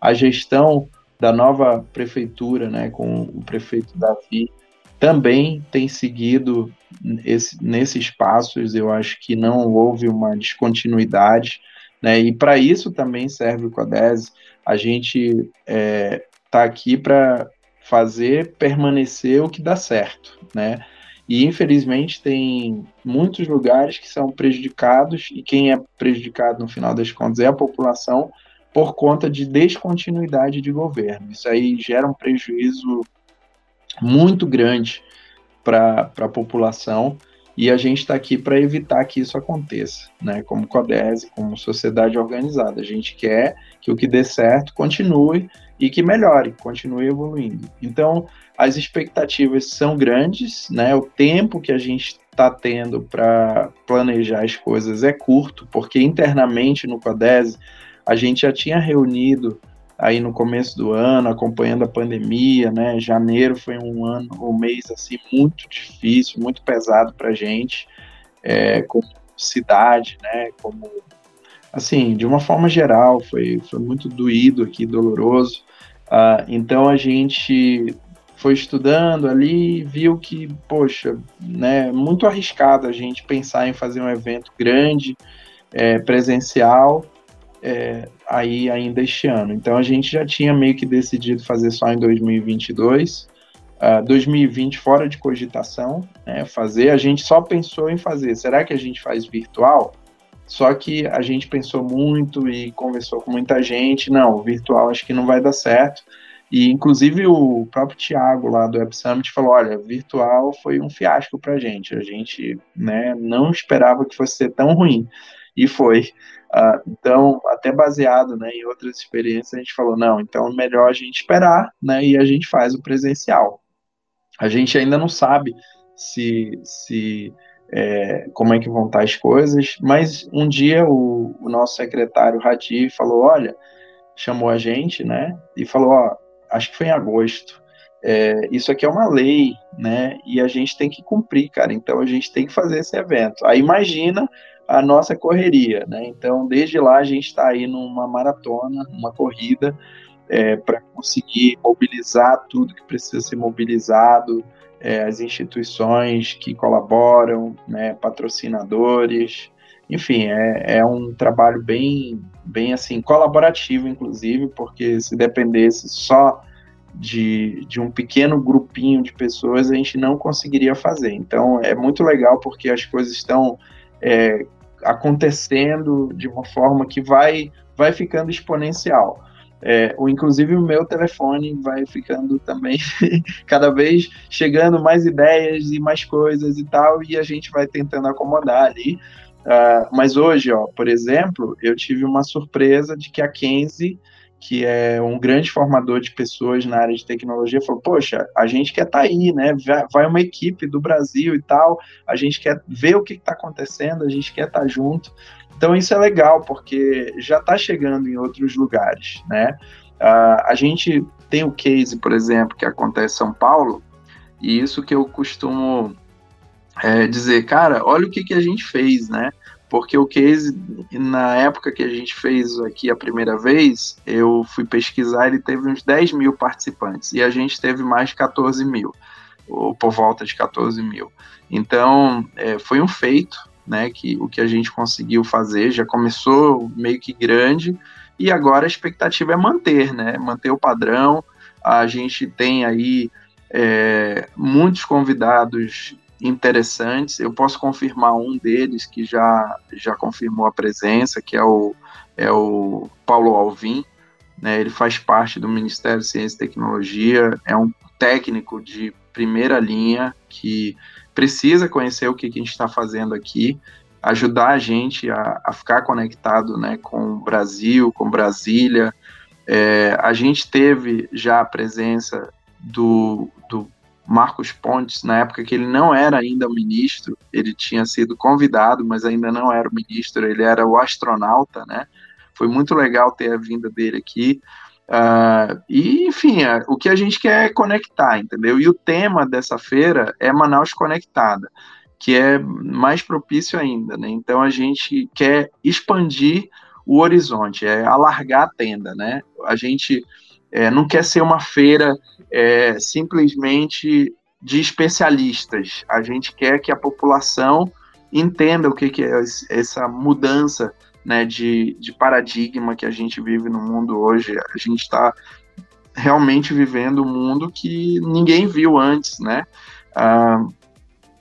a gestão da nova prefeitura, né, com o prefeito Davi, também tem seguido esse, nesses passos. Eu acho que não houve uma descontinuidade, né, e para isso também serve o CODES. A gente está é, tá aqui para fazer permanecer o que dá certo, né? E infelizmente tem muitos lugares que são prejudicados e quem é prejudicado no final das contas é a população por conta de descontinuidade de governo. Isso aí gera um prejuízo muito grande para a população e a gente está aqui para evitar que isso aconteça, né? Como CODESE, como sociedade organizada. A gente quer que o que dê certo continue e que melhore, continue evoluindo. Então, as expectativas são grandes, né? O tempo que a gente está tendo para planejar as coisas é curto, porque internamente no CODES a gente já tinha reunido aí no começo do ano, acompanhando a pandemia, né? Janeiro foi um ano, um mês assim muito difícil, muito pesado para gente, é, como cidade, né? Como assim, de uma forma geral, foi, foi muito doído aqui, doloroso. Uh, então a gente foi estudando ali e viu que, poxa, né, muito arriscado a gente pensar em fazer um evento grande, é, presencial, é, aí ainda este ano. Então a gente já tinha meio que decidido fazer só em 2022, uh, 2020 fora de cogitação, né, fazer. A gente só pensou em fazer. Será que a gente faz virtual? Só que a gente pensou muito e conversou com muita gente. Não, virtual acho que não vai dar certo. E, inclusive, o próprio Tiago lá do Web Summit falou: olha, virtual foi um fiasco para a gente. A gente né, não esperava que fosse ser tão ruim. E foi. Uh, então, até baseado né, em outras experiências, a gente falou: não, então é melhor a gente esperar né, e a gente faz o presencial. A gente ainda não sabe se, se é, como é que vão estar as coisas, mas um dia o, o nosso secretário Radi falou: olha, chamou a gente, né, e falou: ó, acho que foi em agosto. É, isso aqui é uma lei, né? E a gente tem que cumprir, cara. Então a gente tem que fazer esse evento. Aí imagina a nossa correria, né? Então desde lá a gente está aí numa maratona, uma corrida é, para conseguir mobilizar tudo que precisa ser mobilizado, é, as instituições que colaboram, né? Patrocinadores, enfim, é, é um trabalho bem, bem assim, colaborativo, inclusive, porque se dependesse só de, de um pequeno grupinho de pessoas, a gente não conseguiria fazer. Então, é muito legal porque as coisas estão é, acontecendo de uma forma que vai, vai ficando exponencial. É, ou inclusive o meu telefone vai ficando também cada vez chegando mais ideias e mais coisas e tal, e a gente vai tentando acomodar ali. Uh, mas hoje, ó, por exemplo, eu tive uma surpresa de que a Kenzie, que é um grande formador de pessoas na área de tecnologia, falou: Poxa, a gente quer estar tá aí, né? Vai uma equipe do Brasil e tal, a gente quer ver o que está acontecendo, a gente quer estar tá junto. Então, isso é legal, porque já está chegando em outros lugares, né? Uh, a gente tem o case, por exemplo, que acontece em São Paulo, e isso que eu costumo é, dizer, cara, olha o que, que a gente fez, né? Porque o case, na época que a gente fez aqui a primeira vez, eu fui pesquisar, ele teve uns 10 mil participantes, e a gente teve mais de 14 mil, ou por volta de 14 mil. Então, é, foi um feito, né, que o que a gente conseguiu fazer, já começou meio que grande, e agora a expectativa é manter, né, manter o padrão, a gente tem aí é, muitos convidados interessantes. Eu posso confirmar um deles que já, já confirmou a presença, que é o, é o Paulo Alvim. Né, ele faz parte do Ministério de Ciência e Tecnologia, é um técnico de primeira linha que precisa conhecer o que, que a gente está fazendo aqui, ajudar a gente a, a, ficar conectado né, com o Brasil, com Brasília. É, a gente teve já a presença do, do Marcos Pontes, na época que ele não era ainda o ministro, ele tinha sido convidado, mas ainda não era o ministro, ele era o astronauta, né? Foi muito legal ter a vinda dele aqui. Uh, e, enfim, é, o que a gente quer é conectar, entendeu? E o tema dessa feira é Manaus Conectada, que é mais propício ainda, né? Então a gente quer expandir o horizonte, é alargar a tenda, né? A gente é, não quer ser uma feira é, simplesmente de especialistas. A gente quer que a população entenda o que, que é essa mudança né, de, de paradigma que a gente vive no mundo hoje. A gente está realmente vivendo um mundo que ninguém viu antes, né? Ah,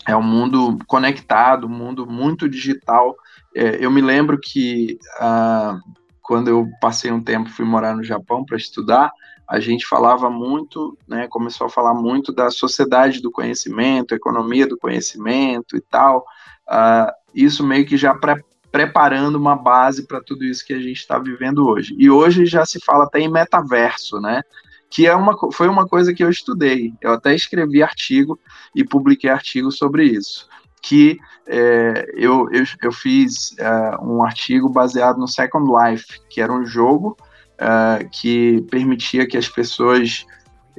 é um mundo conectado, um mundo muito digital. É, eu me lembro que ah, quando eu passei um tempo, fui morar no Japão para estudar, a gente falava muito, né, começou a falar muito da sociedade do conhecimento, economia do conhecimento e tal. Uh, isso meio que já pre preparando uma base para tudo isso que a gente está vivendo hoje. E hoje já se fala até em metaverso, né? Que é uma, foi uma coisa que eu estudei. Eu até escrevi artigo e publiquei artigo sobre isso. Que é, eu, eu, eu, fiz é, um artigo baseado no Second Life, que era um jogo uh, que permitia que as pessoas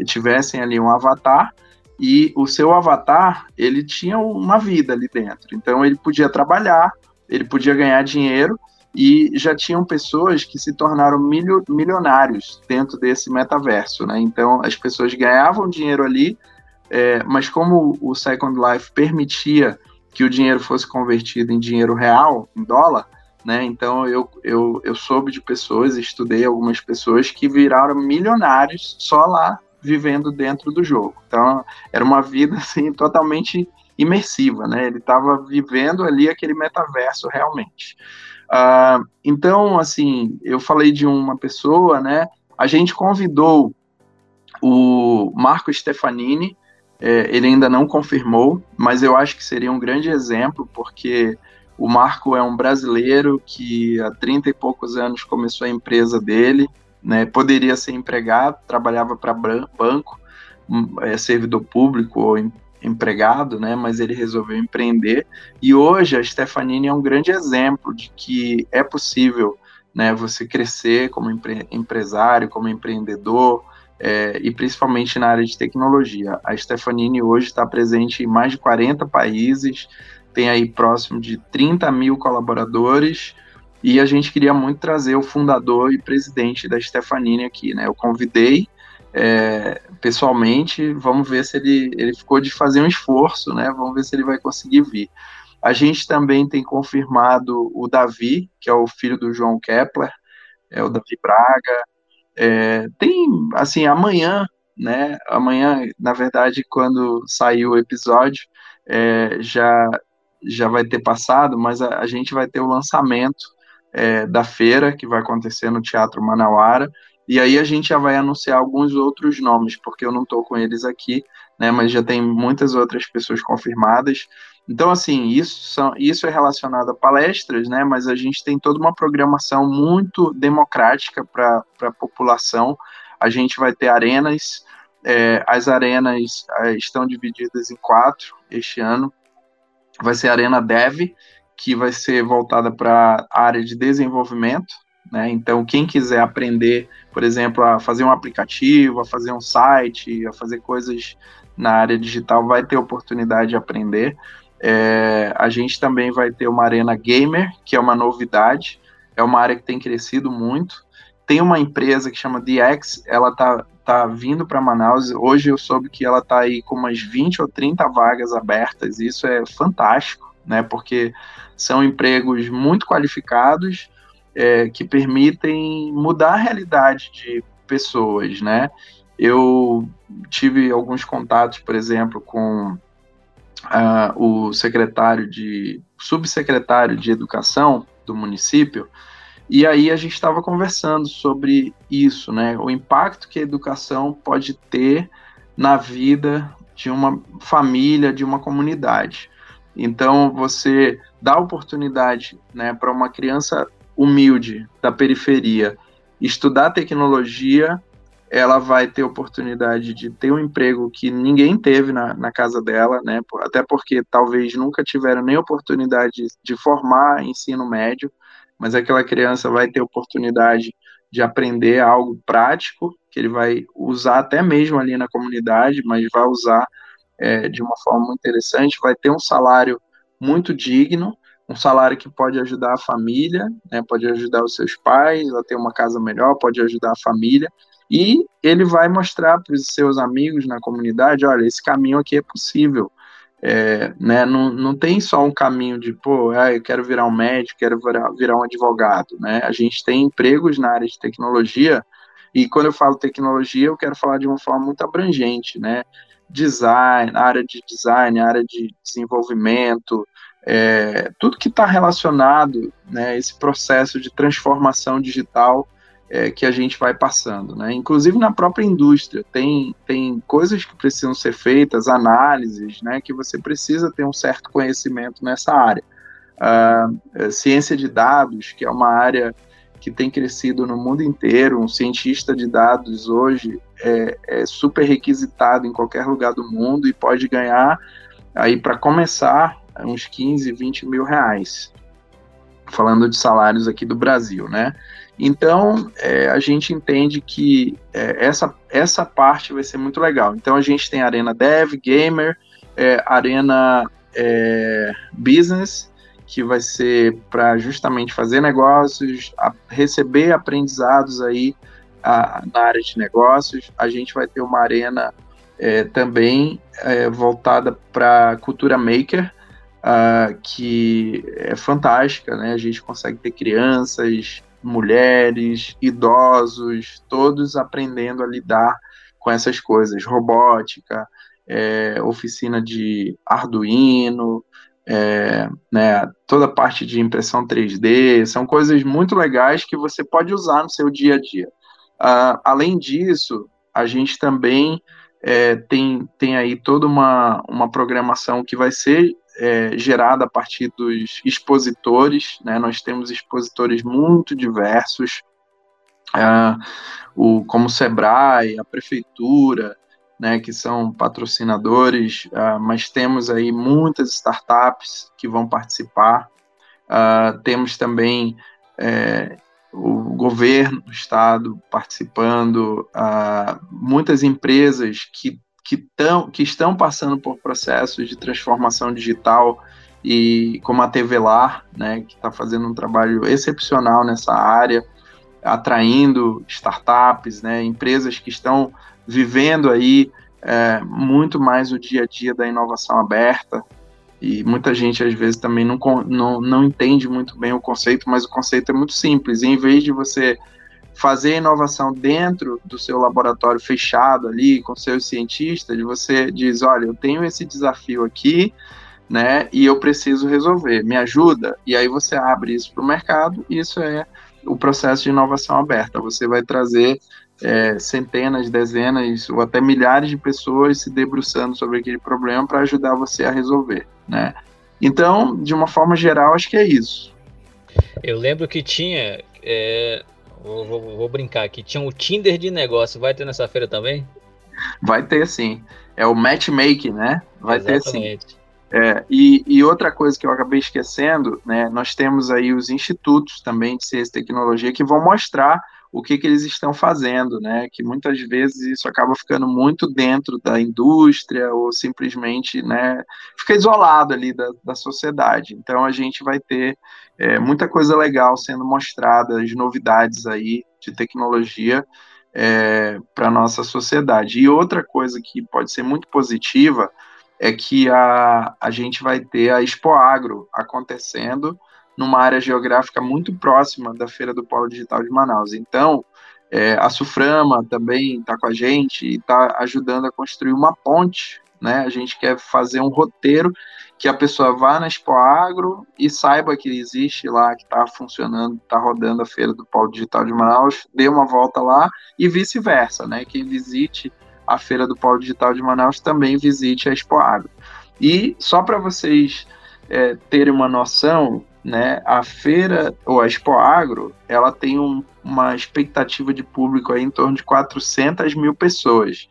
tivessem ali um avatar e o seu avatar ele tinha uma vida ali dentro. Então ele podia trabalhar, ele podia ganhar dinheiro e já tinham pessoas que se tornaram milionários dentro desse metaverso, né? Então as pessoas ganhavam dinheiro ali, é, mas como o Second Life permitia que o dinheiro fosse convertido em dinheiro real, em dólar, né? Então eu, eu, eu soube de pessoas, estudei algumas pessoas que viraram milionários só lá vivendo dentro do jogo. Então era uma vida assim totalmente imersiva, né? Ele estava vivendo ali aquele metaverso realmente. Uh, então assim eu falei de uma pessoa, né? A gente convidou o Marco Stefanini. É, ele ainda não confirmou, mas eu acho que seria um grande exemplo, porque o Marco é um brasileiro que há 30 e poucos anos começou a empresa dele, né? Poderia ser empregado, trabalhava para banco, é, servidor público ou empregado, né? Mas ele resolveu empreender. E hoje a Stefanini é um grande exemplo de que é possível, né? Você crescer como empre empresário, como empreendedor. É, e principalmente na área de tecnologia. A Stefanini hoje está presente em mais de 40 países, tem aí próximo de 30 mil colaboradores, e a gente queria muito trazer o fundador e presidente da Stefanini aqui, né? Eu convidei é, pessoalmente, vamos ver se ele, ele ficou de fazer um esforço, né? Vamos ver se ele vai conseguir vir. A gente também tem confirmado o Davi, que é o filho do João Kepler, é o Davi Braga. É, tem, assim, amanhã, né? Amanhã, na verdade, quando sair o episódio, é, já já vai ter passado, mas a, a gente vai ter o lançamento é, da feira, que vai acontecer no Teatro Manauara, e aí a gente já vai anunciar alguns outros nomes, porque eu não estou com eles aqui, né, mas já tem muitas outras pessoas confirmadas. Então, assim, isso, são, isso é relacionado a palestras, né, mas a gente tem toda uma programação muito democrática para a população. A gente vai ter arenas, é, as arenas é, estão divididas em quatro este ano, vai ser a Arena Dev, que vai ser voltada para a área de desenvolvimento. Né? Então, quem quiser aprender, por exemplo, a fazer um aplicativo, a fazer um site, a fazer coisas na área digital, vai ter oportunidade de aprender. É, a gente também vai ter uma Arena Gamer, que é uma novidade, é uma área que tem crescido muito. Tem uma empresa que chama DX, ela está tá vindo para Manaus. Hoje eu soube que ela está aí com umas 20 ou 30 vagas abertas. Isso é fantástico, né? Porque são empregos muito qualificados é, que permitem mudar a realidade de pessoas, né? Eu tive alguns contatos, por exemplo, com uh, o secretário de subsecretário de educação do município e aí a gente estava conversando sobre isso, né? O impacto que a educação pode ter na vida de uma família, de uma comunidade. Então, você dá oportunidade né, para uma criança humilde da periferia estudar tecnologia, ela vai ter oportunidade de ter um emprego que ninguém teve na, na casa dela, né? Até porque talvez nunca tiveram nem oportunidade de formar ensino médio mas aquela criança vai ter oportunidade de aprender algo prático, que ele vai usar até mesmo ali na comunidade, mas vai usar é, de uma forma muito interessante, vai ter um salário muito digno, um salário que pode ajudar a família, né, pode ajudar os seus pais a ter uma casa melhor, pode ajudar a família, e ele vai mostrar para os seus amigos na comunidade, olha, esse caminho aqui é possível, é, né, não, não tem só um caminho de, pô, ah, eu quero virar um médico, quero virar, virar um advogado, né? A gente tem empregos na área de tecnologia, e quando eu falo tecnologia, eu quero falar de uma forma muito abrangente, né? Design, área de design, área de desenvolvimento, é, tudo que está relacionado, né, esse processo de transformação digital é, que a gente vai passando, né? Inclusive na própria indústria tem tem coisas que precisam ser feitas, análises, né? Que você precisa ter um certo conhecimento nessa área. Uh, ciência de dados, que é uma área que tem crescido no mundo inteiro, um cientista de dados hoje é, é super requisitado em qualquer lugar do mundo e pode ganhar aí para começar uns 15, 20 mil reais. Falando de salários aqui do Brasil, né? Então, é, a gente entende que é, essa, essa parte vai ser muito legal. Então, a gente tem Arena Dev, Gamer, é, Arena é, Business, que vai ser para justamente fazer negócios, a, receber aprendizados aí a, na área de negócios. A gente vai ter uma arena é, também é, voltada para cultura maker, uh, que é fantástica, né? A gente consegue ter crianças, mulheres, idosos, todos aprendendo a lidar com essas coisas, robótica, é, oficina de Arduino, é, né, toda a parte de impressão 3D, são coisas muito legais que você pode usar no seu dia a dia. Uh, além disso, a gente também é, tem, tem aí toda uma, uma programação que vai ser é, gerada a partir dos expositores, né? nós temos expositores muito diversos, uh, o, como o Sebrae, a Prefeitura, né, que são patrocinadores, uh, mas temos aí muitas startups que vão participar, uh, temos também é, o governo do estado participando, muitas empresas que que, tão, que estão passando por processos de transformação digital e como a TV Lar, né, que está fazendo um trabalho excepcional nessa área, atraindo startups, né, empresas que estão vivendo aí é, muito mais o dia a dia da inovação aberta, e muita gente às vezes também não, não, não entende muito bem o conceito, mas o conceito é muito simples, e em vez de você fazer inovação dentro do seu laboratório fechado ali, com seus cientistas, você diz, olha, eu tenho esse desafio aqui, né, e eu preciso resolver, me ajuda? E aí você abre isso para o mercado, e isso é o processo de inovação aberta. Você vai trazer é, centenas, dezenas ou até milhares de pessoas se debruçando sobre aquele problema para ajudar você a resolver, né? Então, de uma forma geral, acho que é isso. Eu lembro que tinha é, Vou, vou, vou, brincar aqui. Tinha o Tinder de negócio. Vai ter nessa feira também? Vai ter sim. É o matchmaking, né? Vai Exatamente. ter sim. É, e, e, outra coisa que eu acabei esquecendo, né? Nós temos aí os institutos também de ciência e tecnologia que vão mostrar o que, que eles estão fazendo, né? Que muitas vezes isso acaba ficando muito dentro da indústria ou simplesmente, né? Fica isolado ali da, da sociedade. Então a gente vai ter é, muita coisa legal sendo mostrada, as novidades aí de tecnologia é, para nossa sociedade. E outra coisa que pode ser muito positiva é que a, a gente vai ter a Expo Agro acontecendo numa área geográfica muito próxima da Feira do Polo Digital de Manaus. Então, é, a Suframa também está com a gente e está ajudando a construir uma ponte né? A gente quer fazer um roteiro que a pessoa vá na Expo Agro e saiba que existe lá, que está funcionando, está rodando a feira do Polo Digital de Manaus, dê uma volta lá e vice-versa, né? Quem visite a feira do Polo Digital de Manaus também visite a Expo Agro. E só para vocês é, terem uma noção, né, a feira ou a Expo Agro, ela tem um, uma expectativa de público aí em torno de 400 mil pessoas.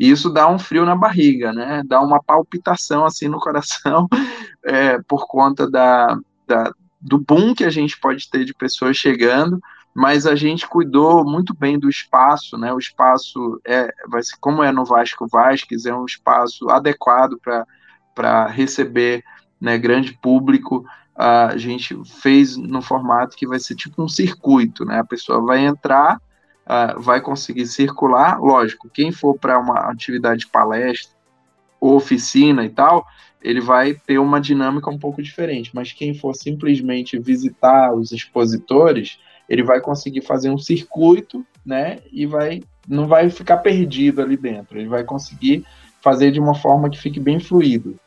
E isso dá um frio na barriga, né? Dá uma palpitação assim no coração é, por conta da, da, do boom que a gente pode ter de pessoas chegando, mas a gente cuidou muito bem do espaço, né? O espaço é, vai ser como é no Vasco Vasques, é um espaço adequado para receber né, grande público a gente fez no formato que vai ser tipo um circuito, né? A pessoa vai entrar, uh, vai conseguir circular, lógico, quem for para uma atividade de palestra, oficina e tal, ele vai ter uma dinâmica um pouco diferente, mas quem for simplesmente visitar os expositores, ele vai conseguir fazer um circuito, né? E vai não vai ficar perdido ali dentro, ele vai conseguir fazer de uma forma que fique bem fluido.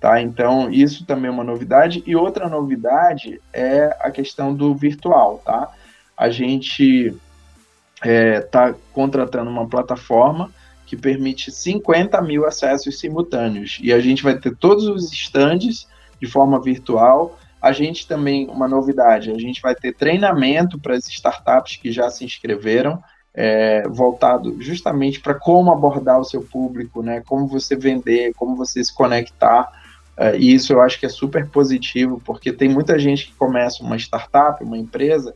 Tá? Então, isso também é uma novidade. E outra novidade é a questão do virtual. Tá? A gente está é, tá contratando uma plataforma que permite 50 mil acessos simultâneos. E a gente vai ter todos os estandes de forma virtual. A gente também, uma novidade, a gente vai ter treinamento para as startups que já se inscreveram, é, voltado justamente para como abordar o seu público, né? como você vender, como você se conectar Uh, e isso eu acho que é super positivo, porque tem muita gente que começa uma startup, uma empresa,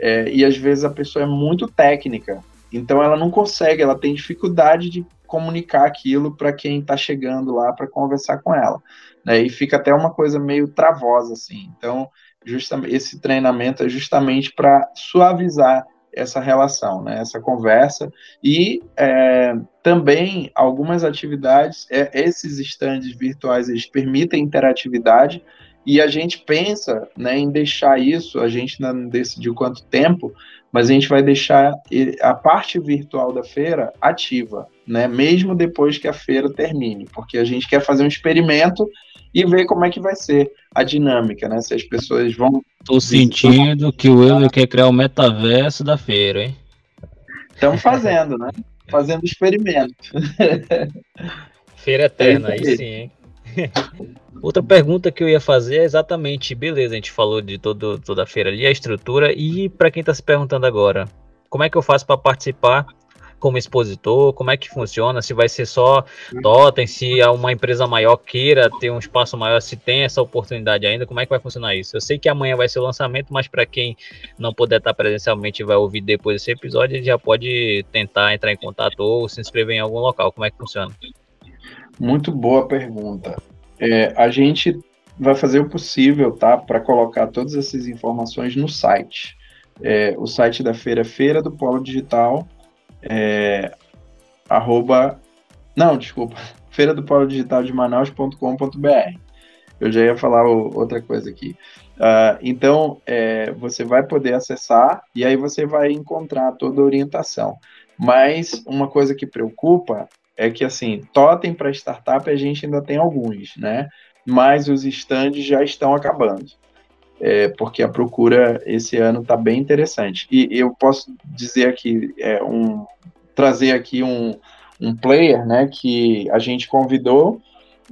é, e às vezes a pessoa é muito técnica, então ela não consegue, ela tem dificuldade de comunicar aquilo para quem está chegando lá para conversar com ela. Né? E fica até uma coisa meio travosa, assim. Então, justamente, esse treinamento é justamente para suavizar essa relação, né, essa conversa, e é, também algumas atividades, é, esses estandes virtuais, eles permitem interatividade, e a gente pensa né, em deixar isso, a gente não decidiu quanto tempo, mas a gente vai deixar a parte virtual da feira ativa, né, mesmo depois que a feira termine, porque a gente quer fazer um experimento e ver como é que vai ser a dinâmica, né? Se as pessoas vão. Tô sentindo que o Euler quer criar o metaverso da feira, hein? Estamos fazendo, né? Fazendo experimento. Feira eterna, é aí sim, hein? Outra pergunta que eu ia fazer é exatamente, beleza, a gente falou de todo, toda a feira ali, a estrutura, e para quem está se perguntando agora, como é que eu faço para participar como expositor? Como é que funciona? Se vai ser só totem, se uma empresa maior queira ter um espaço maior, se tem essa oportunidade ainda, como é que vai funcionar isso? Eu sei que amanhã vai ser o lançamento, mas para quem não puder estar presencialmente e vai ouvir depois desse episódio, já pode tentar entrar em contato ou se inscrever em algum local. Como é que funciona? Muito boa pergunta. É, a gente vai fazer o possível, tá, para colocar todas essas informações no site. É, o site da feira é feira do polo digital é, arroba, não, desculpa, feira do polo digital de Manaus.com.br. Eu já ia falar o, outra coisa aqui. Uh, então, é, você vai poder acessar e aí você vai encontrar toda a orientação. Mas uma coisa que preocupa é que, assim, totem para startup a gente ainda tem alguns, né? Mas os stands já estão acabando é, porque a procura esse ano está bem interessante. E eu posso dizer aqui, é, um, trazer aqui um, um player né, que a gente convidou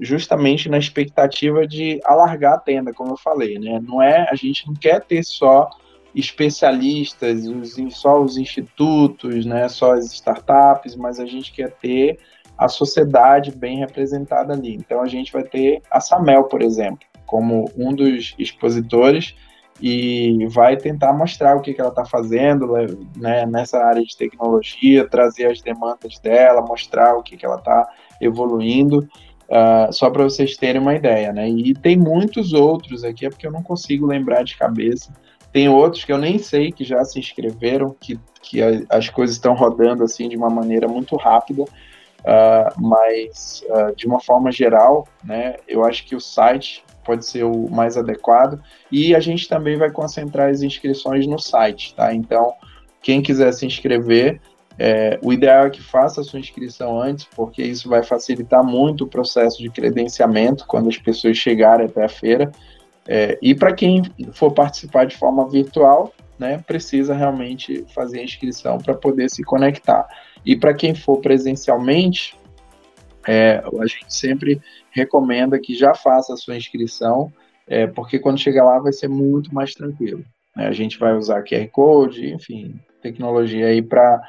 justamente na expectativa de alargar a tenda, como eu falei, né? Não é, a gente não quer ter só especialistas, os, só os institutos, né, só as startups, mas a gente quer ter a sociedade bem representada ali. Então a gente vai ter a Samel, por exemplo, como um dos expositores e vai tentar mostrar o que, que ela está fazendo né, nessa área de tecnologia, trazer as demandas dela, mostrar o que, que ela está evoluindo, uh, só para vocês terem uma ideia. Né? E tem muitos outros aqui, é porque eu não consigo lembrar de cabeça. Tem outros que eu nem sei que já se inscreveram, que, que as coisas estão rodando assim de uma maneira muito rápida, uh, mas uh, de uma forma geral, né, eu acho que o site pode ser o mais adequado. E a gente também vai concentrar as inscrições no site, tá? Então, quem quiser se inscrever, É, o ideal é que faça a sua inscrição antes, porque isso vai facilitar muito o processo de credenciamento quando as pessoas chegarem até a feira. É, e para quem for participar de forma virtual, né, precisa realmente fazer a inscrição para poder se conectar. E para quem for presencialmente, é, a gente sempre recomenda que já faça a sua inscrição, é, porque quando chegar lá vai ser muito mais tranquilo. Né? A gente vai usar QR Code, enfim, tecnologia aí para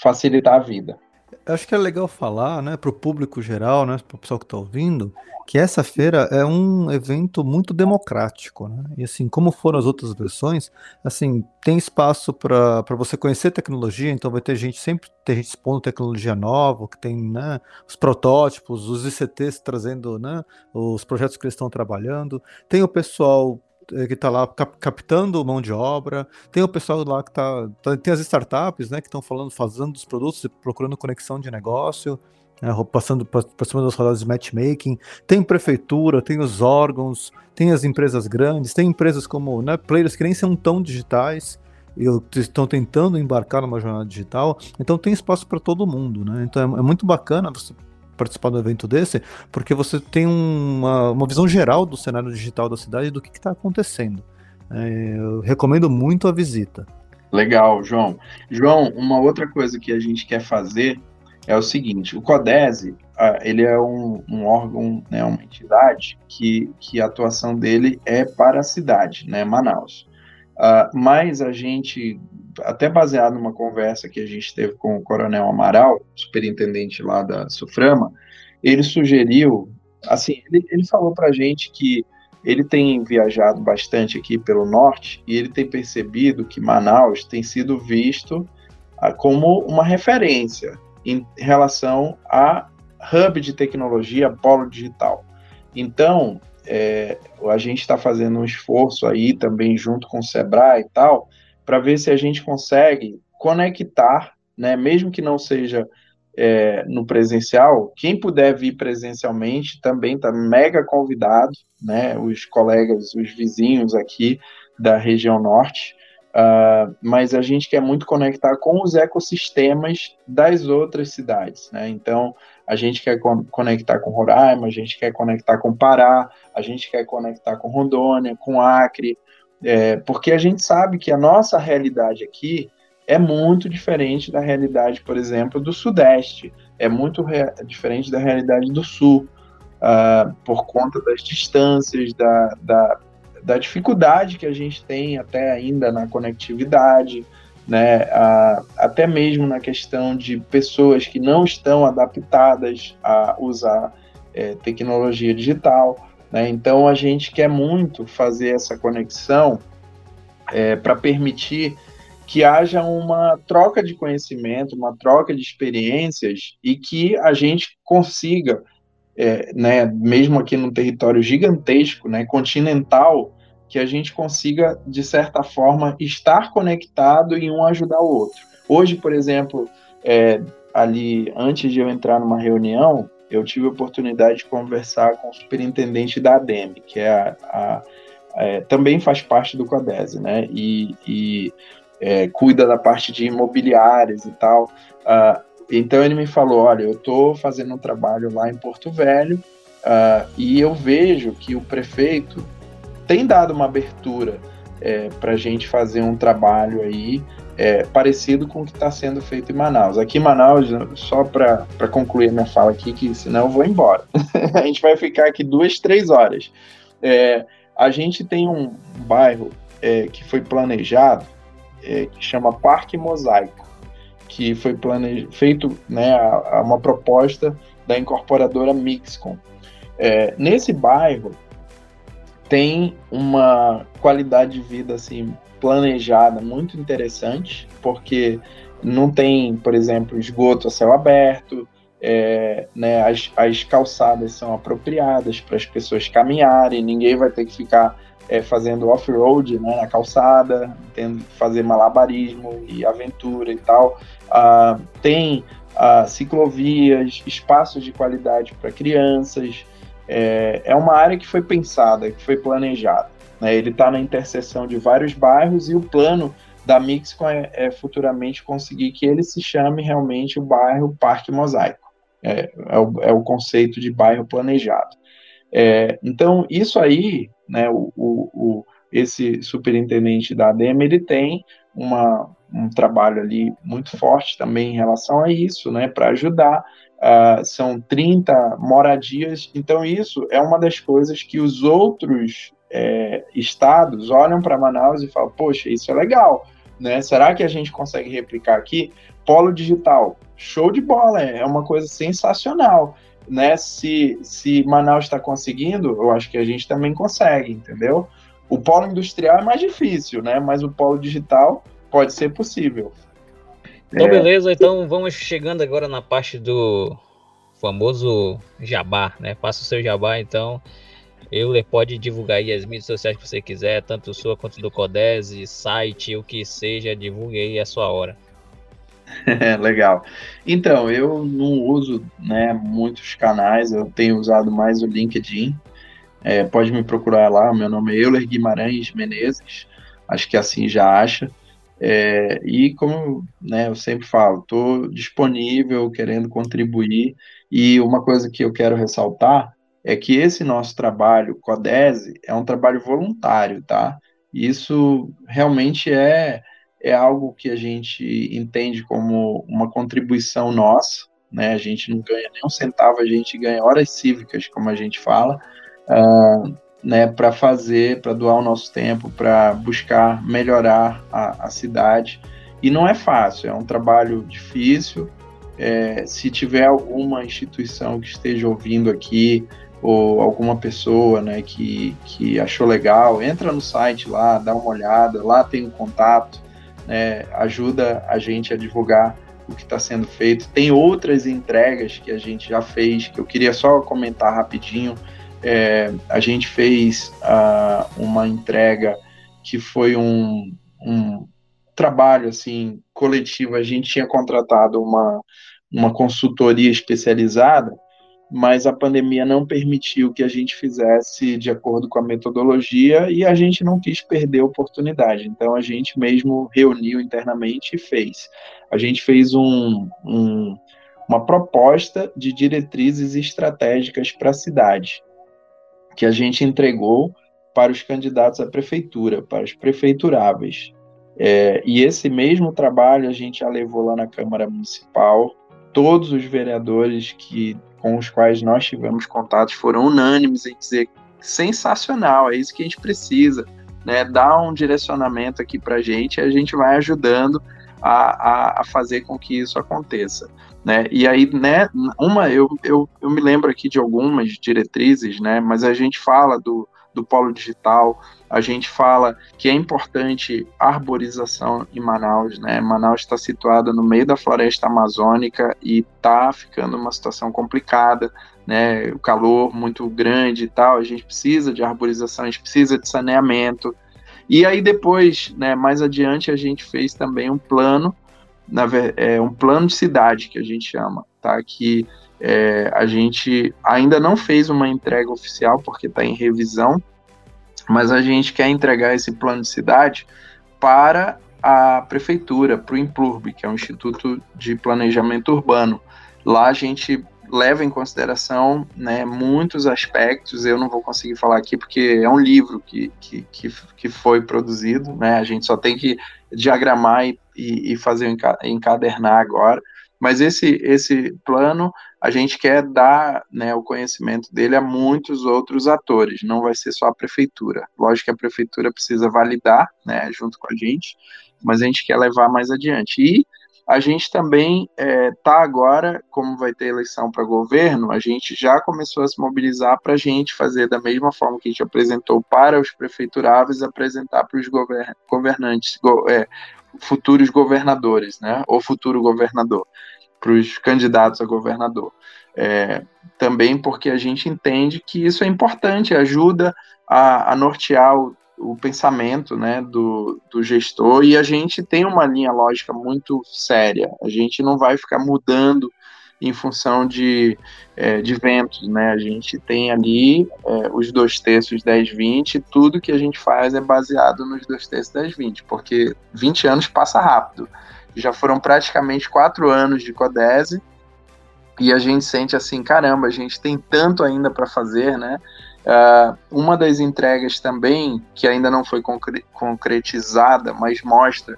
facilitar a vida. Acho que é legal falar, né, para o público geral, né, para o pessoal que está ouvindo, que essa feira é um evento muito democrático, né? E assim, como foram as outras versões, assim, tem espaço para você conhecer tecnologia, então vai ter gente, sempre ter gente expondo tecnologia nova, que tem, né, os protótipos, os ICTs trazendo, né, os projetos que eles estão trabalhando. Tem o pessoal que está lá cap captando mão de obra, tem o pessoal lá que está, tá, tem as startups, né, que estão falando, fazendo os produtos, procurando conexão de negócio, né, passando por cima das rodadas de matchmaking, tem prefeitura, tem os órgãos, tem as empresas grandes, tem empresas como né, players que nem são tão digitais e estão tentando embarcar numa jornada digital, então tem espaço para todo mundo, né? Então é, é muito bacana você participar do evento desse, porque você tem uma, uma visão geral do cenário digital da cidade e do que está acontecendo. É, eu recomendo muito a visita. Legal, João. João, uma outra coisa que a gente quer fazer é o seguinte: o CODESE ele é um, um órgão, né, uma entidade que, que a atuação dele é para a cidade, né, Manaus. Uh, mas a gente, até baseado numa conversa que a gente teve com o Coronel Amaral, superintendente lá da Suframa, ele sugeriu, assim, ele, ele falou para a gente que ele tem viajado bastante aqui pelo norte e ele tem percebido que Manaus tem sido visto uh, como uma referência em relação a hub de tecnologia, polo digital. Então, é, a gente está fazendo um esforço aí também junto com o Sebrae e tal, para ver se a gente consegue conectar, né, mesmo que não seja é, no presencial, quem puder vir presencialmente também está mega convidado, né, os colegas, os vizinhos aqui da região norte, uh, mas a gente quer muito conectar com os ecossistemas das outras cidades, né, então a gente quer conectar com Roraima, a gente quer conectar com Pará, a gente quer conectar com Rondônia, com Acre, é, porque a gente sabe que a nossa realidade aqui é muito diferente da realidade, por exemplo, do Sudeste, é muito diferente da realidade do Sul, uh, por conta das distâncias, da, da, da dificuldade que a gente tem até ainda na conectividade, né, a, até mesmo na questão de pessoas que não estão adaptadas a usar é, tecnologia digital. Né, então, a gente quer muito fazer essa conexão é, para permitir que haja uma troca de conhecimento, uma troca de experiências e que a gente consiga, é, né, mesmo aqui num território gigantesco, né, continental, que a gente consiga, de certa forma, estar conectado e um ajudar o outro. Hoje, por exemplo, é, ali, antes de eu entrar numa reunião, eu tive a oportunidade de conversar com o superintendente da ADEME, que é a, a é, também faz parte do CODESE, né? E, e é, cuida da parte de imobiliárias e tal. Uh, então ele me falou, olha, eu estou fazendo um trabalho lá em Porto Velho uh, e eu vejo que o prefeito tem dado uma abertura é, para a gente fazer um trabalho aí é, parecido com o que está sendo feito em Manaus. Aqui em Manaus, só para concluir minha fala aqui, que senão eu vou embora. a gente vai ficar aqui duas, três horas. É, a gente tem um bairro é, que foi planejado, é, que chama Parque Mosaico, que foi planej... feito né, a, a uma proposta da incorporadora Mixcom. É, nesse bairro, tem uma qualidade de vida assim planejada muito interessante, porque não tem, por exemplo, esgoto a céu aberto, é, né, as, as calçadas são apropriadas para as pessoas caminharem, ninguém vai ter que ficar é, fazendo off-road né, na calçada, tendo que fazer malabarismo e aventura e tal. Ah, tem ah, ciclovias, espaços de qualidade para crianças, é, é uma área que foi pensada, que foi planejada. Né? Ele está na interseção de vários bairros e o plano da Mixcom é, é, futuramente conseguir que ele se chame realmente o bairro Parque Mosaico. É, é, o, é o conceito de bairro planejado. É, então, isso aí, né, o, o, esse superintendente da ADEM, ele tem uma, um trabalho ali muito forte também em relação a isso, né, para ajudar. Uh, são 30 moradias, então isso é uma das coisas que os outros é, estados olham para Manaus e falam: poxa, isso é legal, né? Será que a gente consegue replicar aqui? Polo digital, show de bola, é uma coisa sensacional. Né, se, se Manaus está conseguindo, eu acho que a gente também consegue, entendeu? O polo industrial é mais difícil, né? Mas o polo digital pode ser possível. Então, é... beleza. Então, vamos chegando agora na parte do famoso jabá, né? Faça o seu jabá, então. Euler pode divulgar aí as mídias sociais que você quiser, tanto sua quanto do Codese, site, o que seja, divulgue aí a sua hora. Legal. Então, eu não uso né, muitos canais, eu tenho usado mais o LinkedIn. É, pode me procurar lá, meu nome é Euler Guimarães Menezes, acho que assim já acha. É, e como né, eu sempre falo, estou disponível, querendo contribuir. E uma coisa que eu quero ressaltar é que esse nosso trabalho, Codese, é um trabalho voluntário, tá? Isso realmente é, é algo que a gente entende como uma contribuição nossa, né? A gente não ganha nem um centavo, a gente ganha horas cívicas, como a gente fala, uh, né? Para fazer, para doar o nosso tempo, para buscar melhorar a, a cidade. E não é fácil, é um trabalho difícil. É, se tiver alguma instituição que esteja ouvindo aqui, ou alguma pessoa né, que, que achou legal, entra no site lá, dá uma olhada, lá tem um contato, né, ajuda a gente a divulgar o que está sendo feito. Tem outras entregas que a gente já fez, que eu queria só comentar rapidinho. É, a gente fez uh, uma entrega que foi um, um trabalho assim coletivo. A gente tinha contratado uma, uma consultoria especializada mas a pandemia não permitiu que a gente fizesse de acordo com a metodologia e a gente não quis perder a oportunidade. Então a gente mesmo reuniu internamente e fez. A gente fez um, um, uma proposta de diretrizes estratégicas para a cidade, que a gente entregou para os candidatos à prefeitura, para os prefeituráveis. É, e esse mesmo trabalho a gente já levou lá na Câmara Municipal. Todos os vereadores que com os quais nós tivemos contatos foram unânimes em dizer sensacional, é isso que a gente precisa, né? Dar um direcionamento aqui para a gente e a gente vai ajudando a, a, a, fazer com que isso aconteça. Né? E aí, né, uma, eu, eu, eu me lembro aqui de algumas diretrizes, né, mas a gente fala do, do polo digital, a gente fala que é importante arborização em Manaus, né? Manaus está situada no meio da floresta amazônica e está ficando uma situação complicada, né? O calor muito grande e tal, a gente precisa de arborização, a gente precisa de saneamento. E aí depois, né, mais adiante, a gente fez também um plano, na, é, um plano de cidade que a gente chama, tá? Que é, a gente ainda não fez uma entrega oficial porque está em revisão, mas a gente quer entregar esse plano de cidade para a prefeitura, para o Implurb, que é o Instituto de Planejamento Urbano. Lá a gente leva em consideração né, muitos aspectos, eu não vou conseguir falar aqui porque é um livro que, que, que, que foi produzido, né, a gente só tem que diagramar e, e, fazer encadernar agora, mas esse, esse plano a gente quer dar né, o conhecimento dele a muitos outros atores, não vai ser só a prefeitura. Lógico que a prefeitura precisa validar né, junto com a gente, mas a gente quer levar mais adiante. E a gente também está é, tá agora, como vai ter eleição para governo, a gente já começou a se mobilizar para a gente fazer da mesma forma que a gente apresentou para os prefeituráveis, apresentar para os governantes, go, é, futuros governadores, né, ou futuro governador para os candidatos a governador. É, também porque a gente entende que isso é importante, ajuda a, a nortear o, o, pensamento né, do, do gestor e a gente tem uma linha lógica muito séria. A gente não vai ficar mudando em função de, é, de ventos, né? A gente tem ali é, os dois terços 10, 20, tudo que a gente faz é baseado nos dois terços 10, 20, porque 20 anos passa rápido. Já foram praticamente quatro anos de Codese e a gente sente assim, caramba, a gente tem tanto ainda para fazer, né? Uh, uma das entregas também, que ainda não foi concre concretizada, mas mostra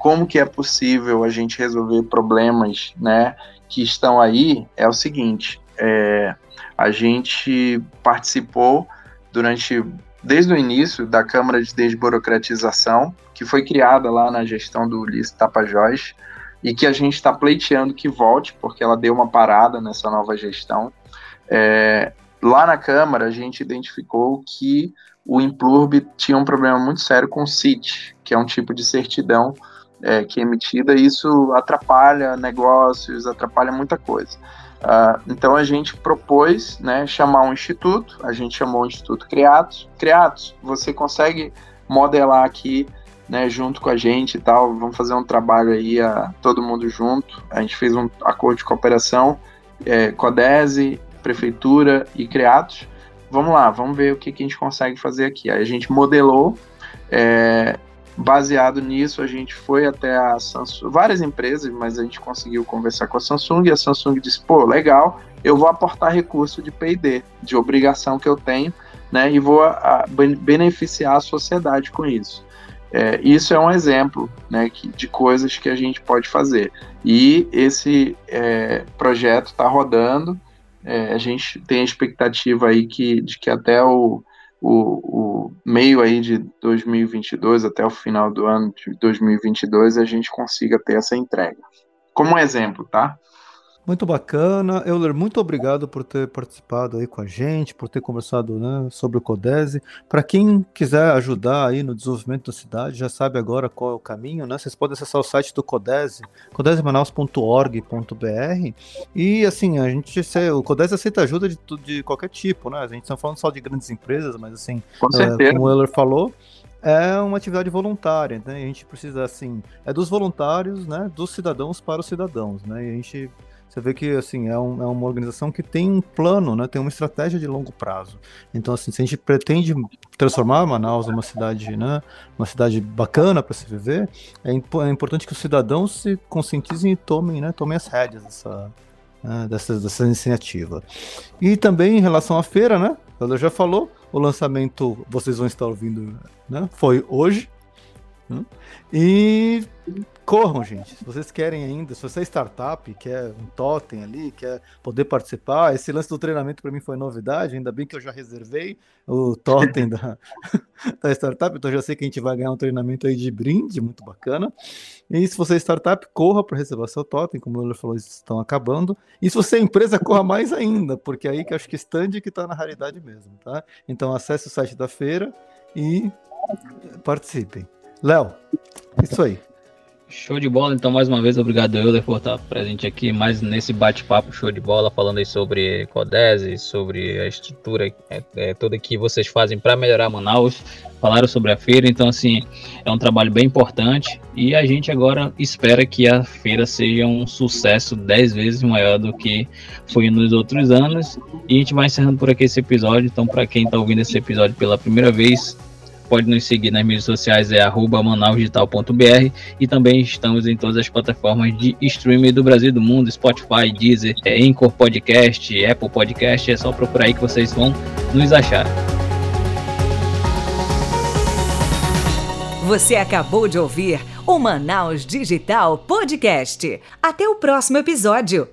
como que é possível a gente resolver problemas, né, que estão aí, é o seguinte, é, a gente participou durante, desde o início, da Câmara de Desburocratização, que foi criada lá na gestão do Ulisses Tapajós, e que a gente está pleiteando que volte, porque ela deu uma parada nessa nova gestão. É, lá na Câmara, a gente identificou que o Implurb tinha um problema muito sério com o CIT, que é um tipo de certidão é, que é emitida, e isso atrapalha negócios, atrapalha muita coisa. Uh, então a gente propôs né, chamar um instituto, a gente chamou o Instituto Criatos. Criatos, você consegue modelar aqui né, junto com a gente e tal, vamos fazer um trabalho aí, a, todo mundo junto. A gente fez um acordo de cooperação, é, Codese, Prefeitura e Criatos. Vamos lá, vamos ver o que, que a gente consegue fazer aqui. Aí a gente modelou, é, baseado nisso, a gente foi até a Samsung, várias empresas, mas a gente conseguiu conversar com a Samsung e a Samsung disse: pô, legal, eu vou aportar recurso de PD, de obrigação que eu tenho, né, e vou a, a, beneficiar a sociedade com isso. É, isso é um exemplo né, que, de coisas que a gente pode fazer. E esse é, projeto está rodando. É, a gente tem a expectativa aí que, de que até o, o, o, meio aí de 2022, até o final do ano de 2022, a gente consiga ter essa entrega. Como um exemplo, tá? Muito bacana. Euler, muito obrigado por ter participado aí com a gente, por ter conversado né, sobre o Codese. Para quem quiser ajudar aí no desenvolvimento da cidade, já sabe agora qual é o caminho, né? Vocês podem acessar o site do Codese, codesemanaus.org.br e assim, a gente, o Codese aceita ajuda de, de qualquer tipo, né? A gente está falando só de grandes empresas, mas assim, é, como o Euler falou, é uma atividade voluntária, né? A gente precisa assim, é dos voluntários, né, dos cidadãos para os cidadãos, né? E a gente você vê que assim é, um, é, uma organização que tem um plano, né, tem uma estratégia de longo prazo. Então, assim, se a gente pretende transformar Manaus numa cidade, né, uma cidade bacana para se viver, é, imp é, importante que os cidadãos se conscientizem e tomem, né, tomem as rédeas dessa, né, dessa, dessa iniciativa. E também em relação à feira, né, ela já falou, o lançamento, vocês vão estar ouvindo, né, foi hoje. Né, e corram, gente. Se vocês querem ainda, se você é startup, quer um totem ali, quer poder participar, esse lance do treinamento para mim foi novidade, ainda bem que eu já reservei o totem da, da startup, então já sei que a gente vai ganhar um treinamento aí de brinde, muito bacana. E se você é startup, corra para reservar seu totem, como o Euler falou, estão acabando. E se você é empresa, corra mais ainda, porque aí que acho que stand que está na raridade mesmo, tá? Então acesse o site da feira e participem. Léo, isso aí. Show de bola, então mais uma vez obrigado Euler por estar presente aqui, mais nesse bate-papo show de bola, falando aí sobre Codese, sobre a estrutura é, é, toda que vocês fazem para melhorar Manaus, falaram sobre a feira, então assim, é um trabalho bem importante e a gente agora espera que a feira seja um sucesso dez vezes maior do que foi nos outros anos e a gente vai encerrando por aqui esse episódio, então para quem está ouvindo esse episódio pela primeira vez, pode nos seguir nas mídias sociais, é manausdigital.br e também estamos em todas as plataformas de streaming do Brasil e do mundo, Spotify, Deezer, é, Anchor Podcast, Apple Podcast, é só procurar aí que vocês vão nos achar. Você acabou de ouvir o Manaus Digital Podcast. Até o próximo episódio.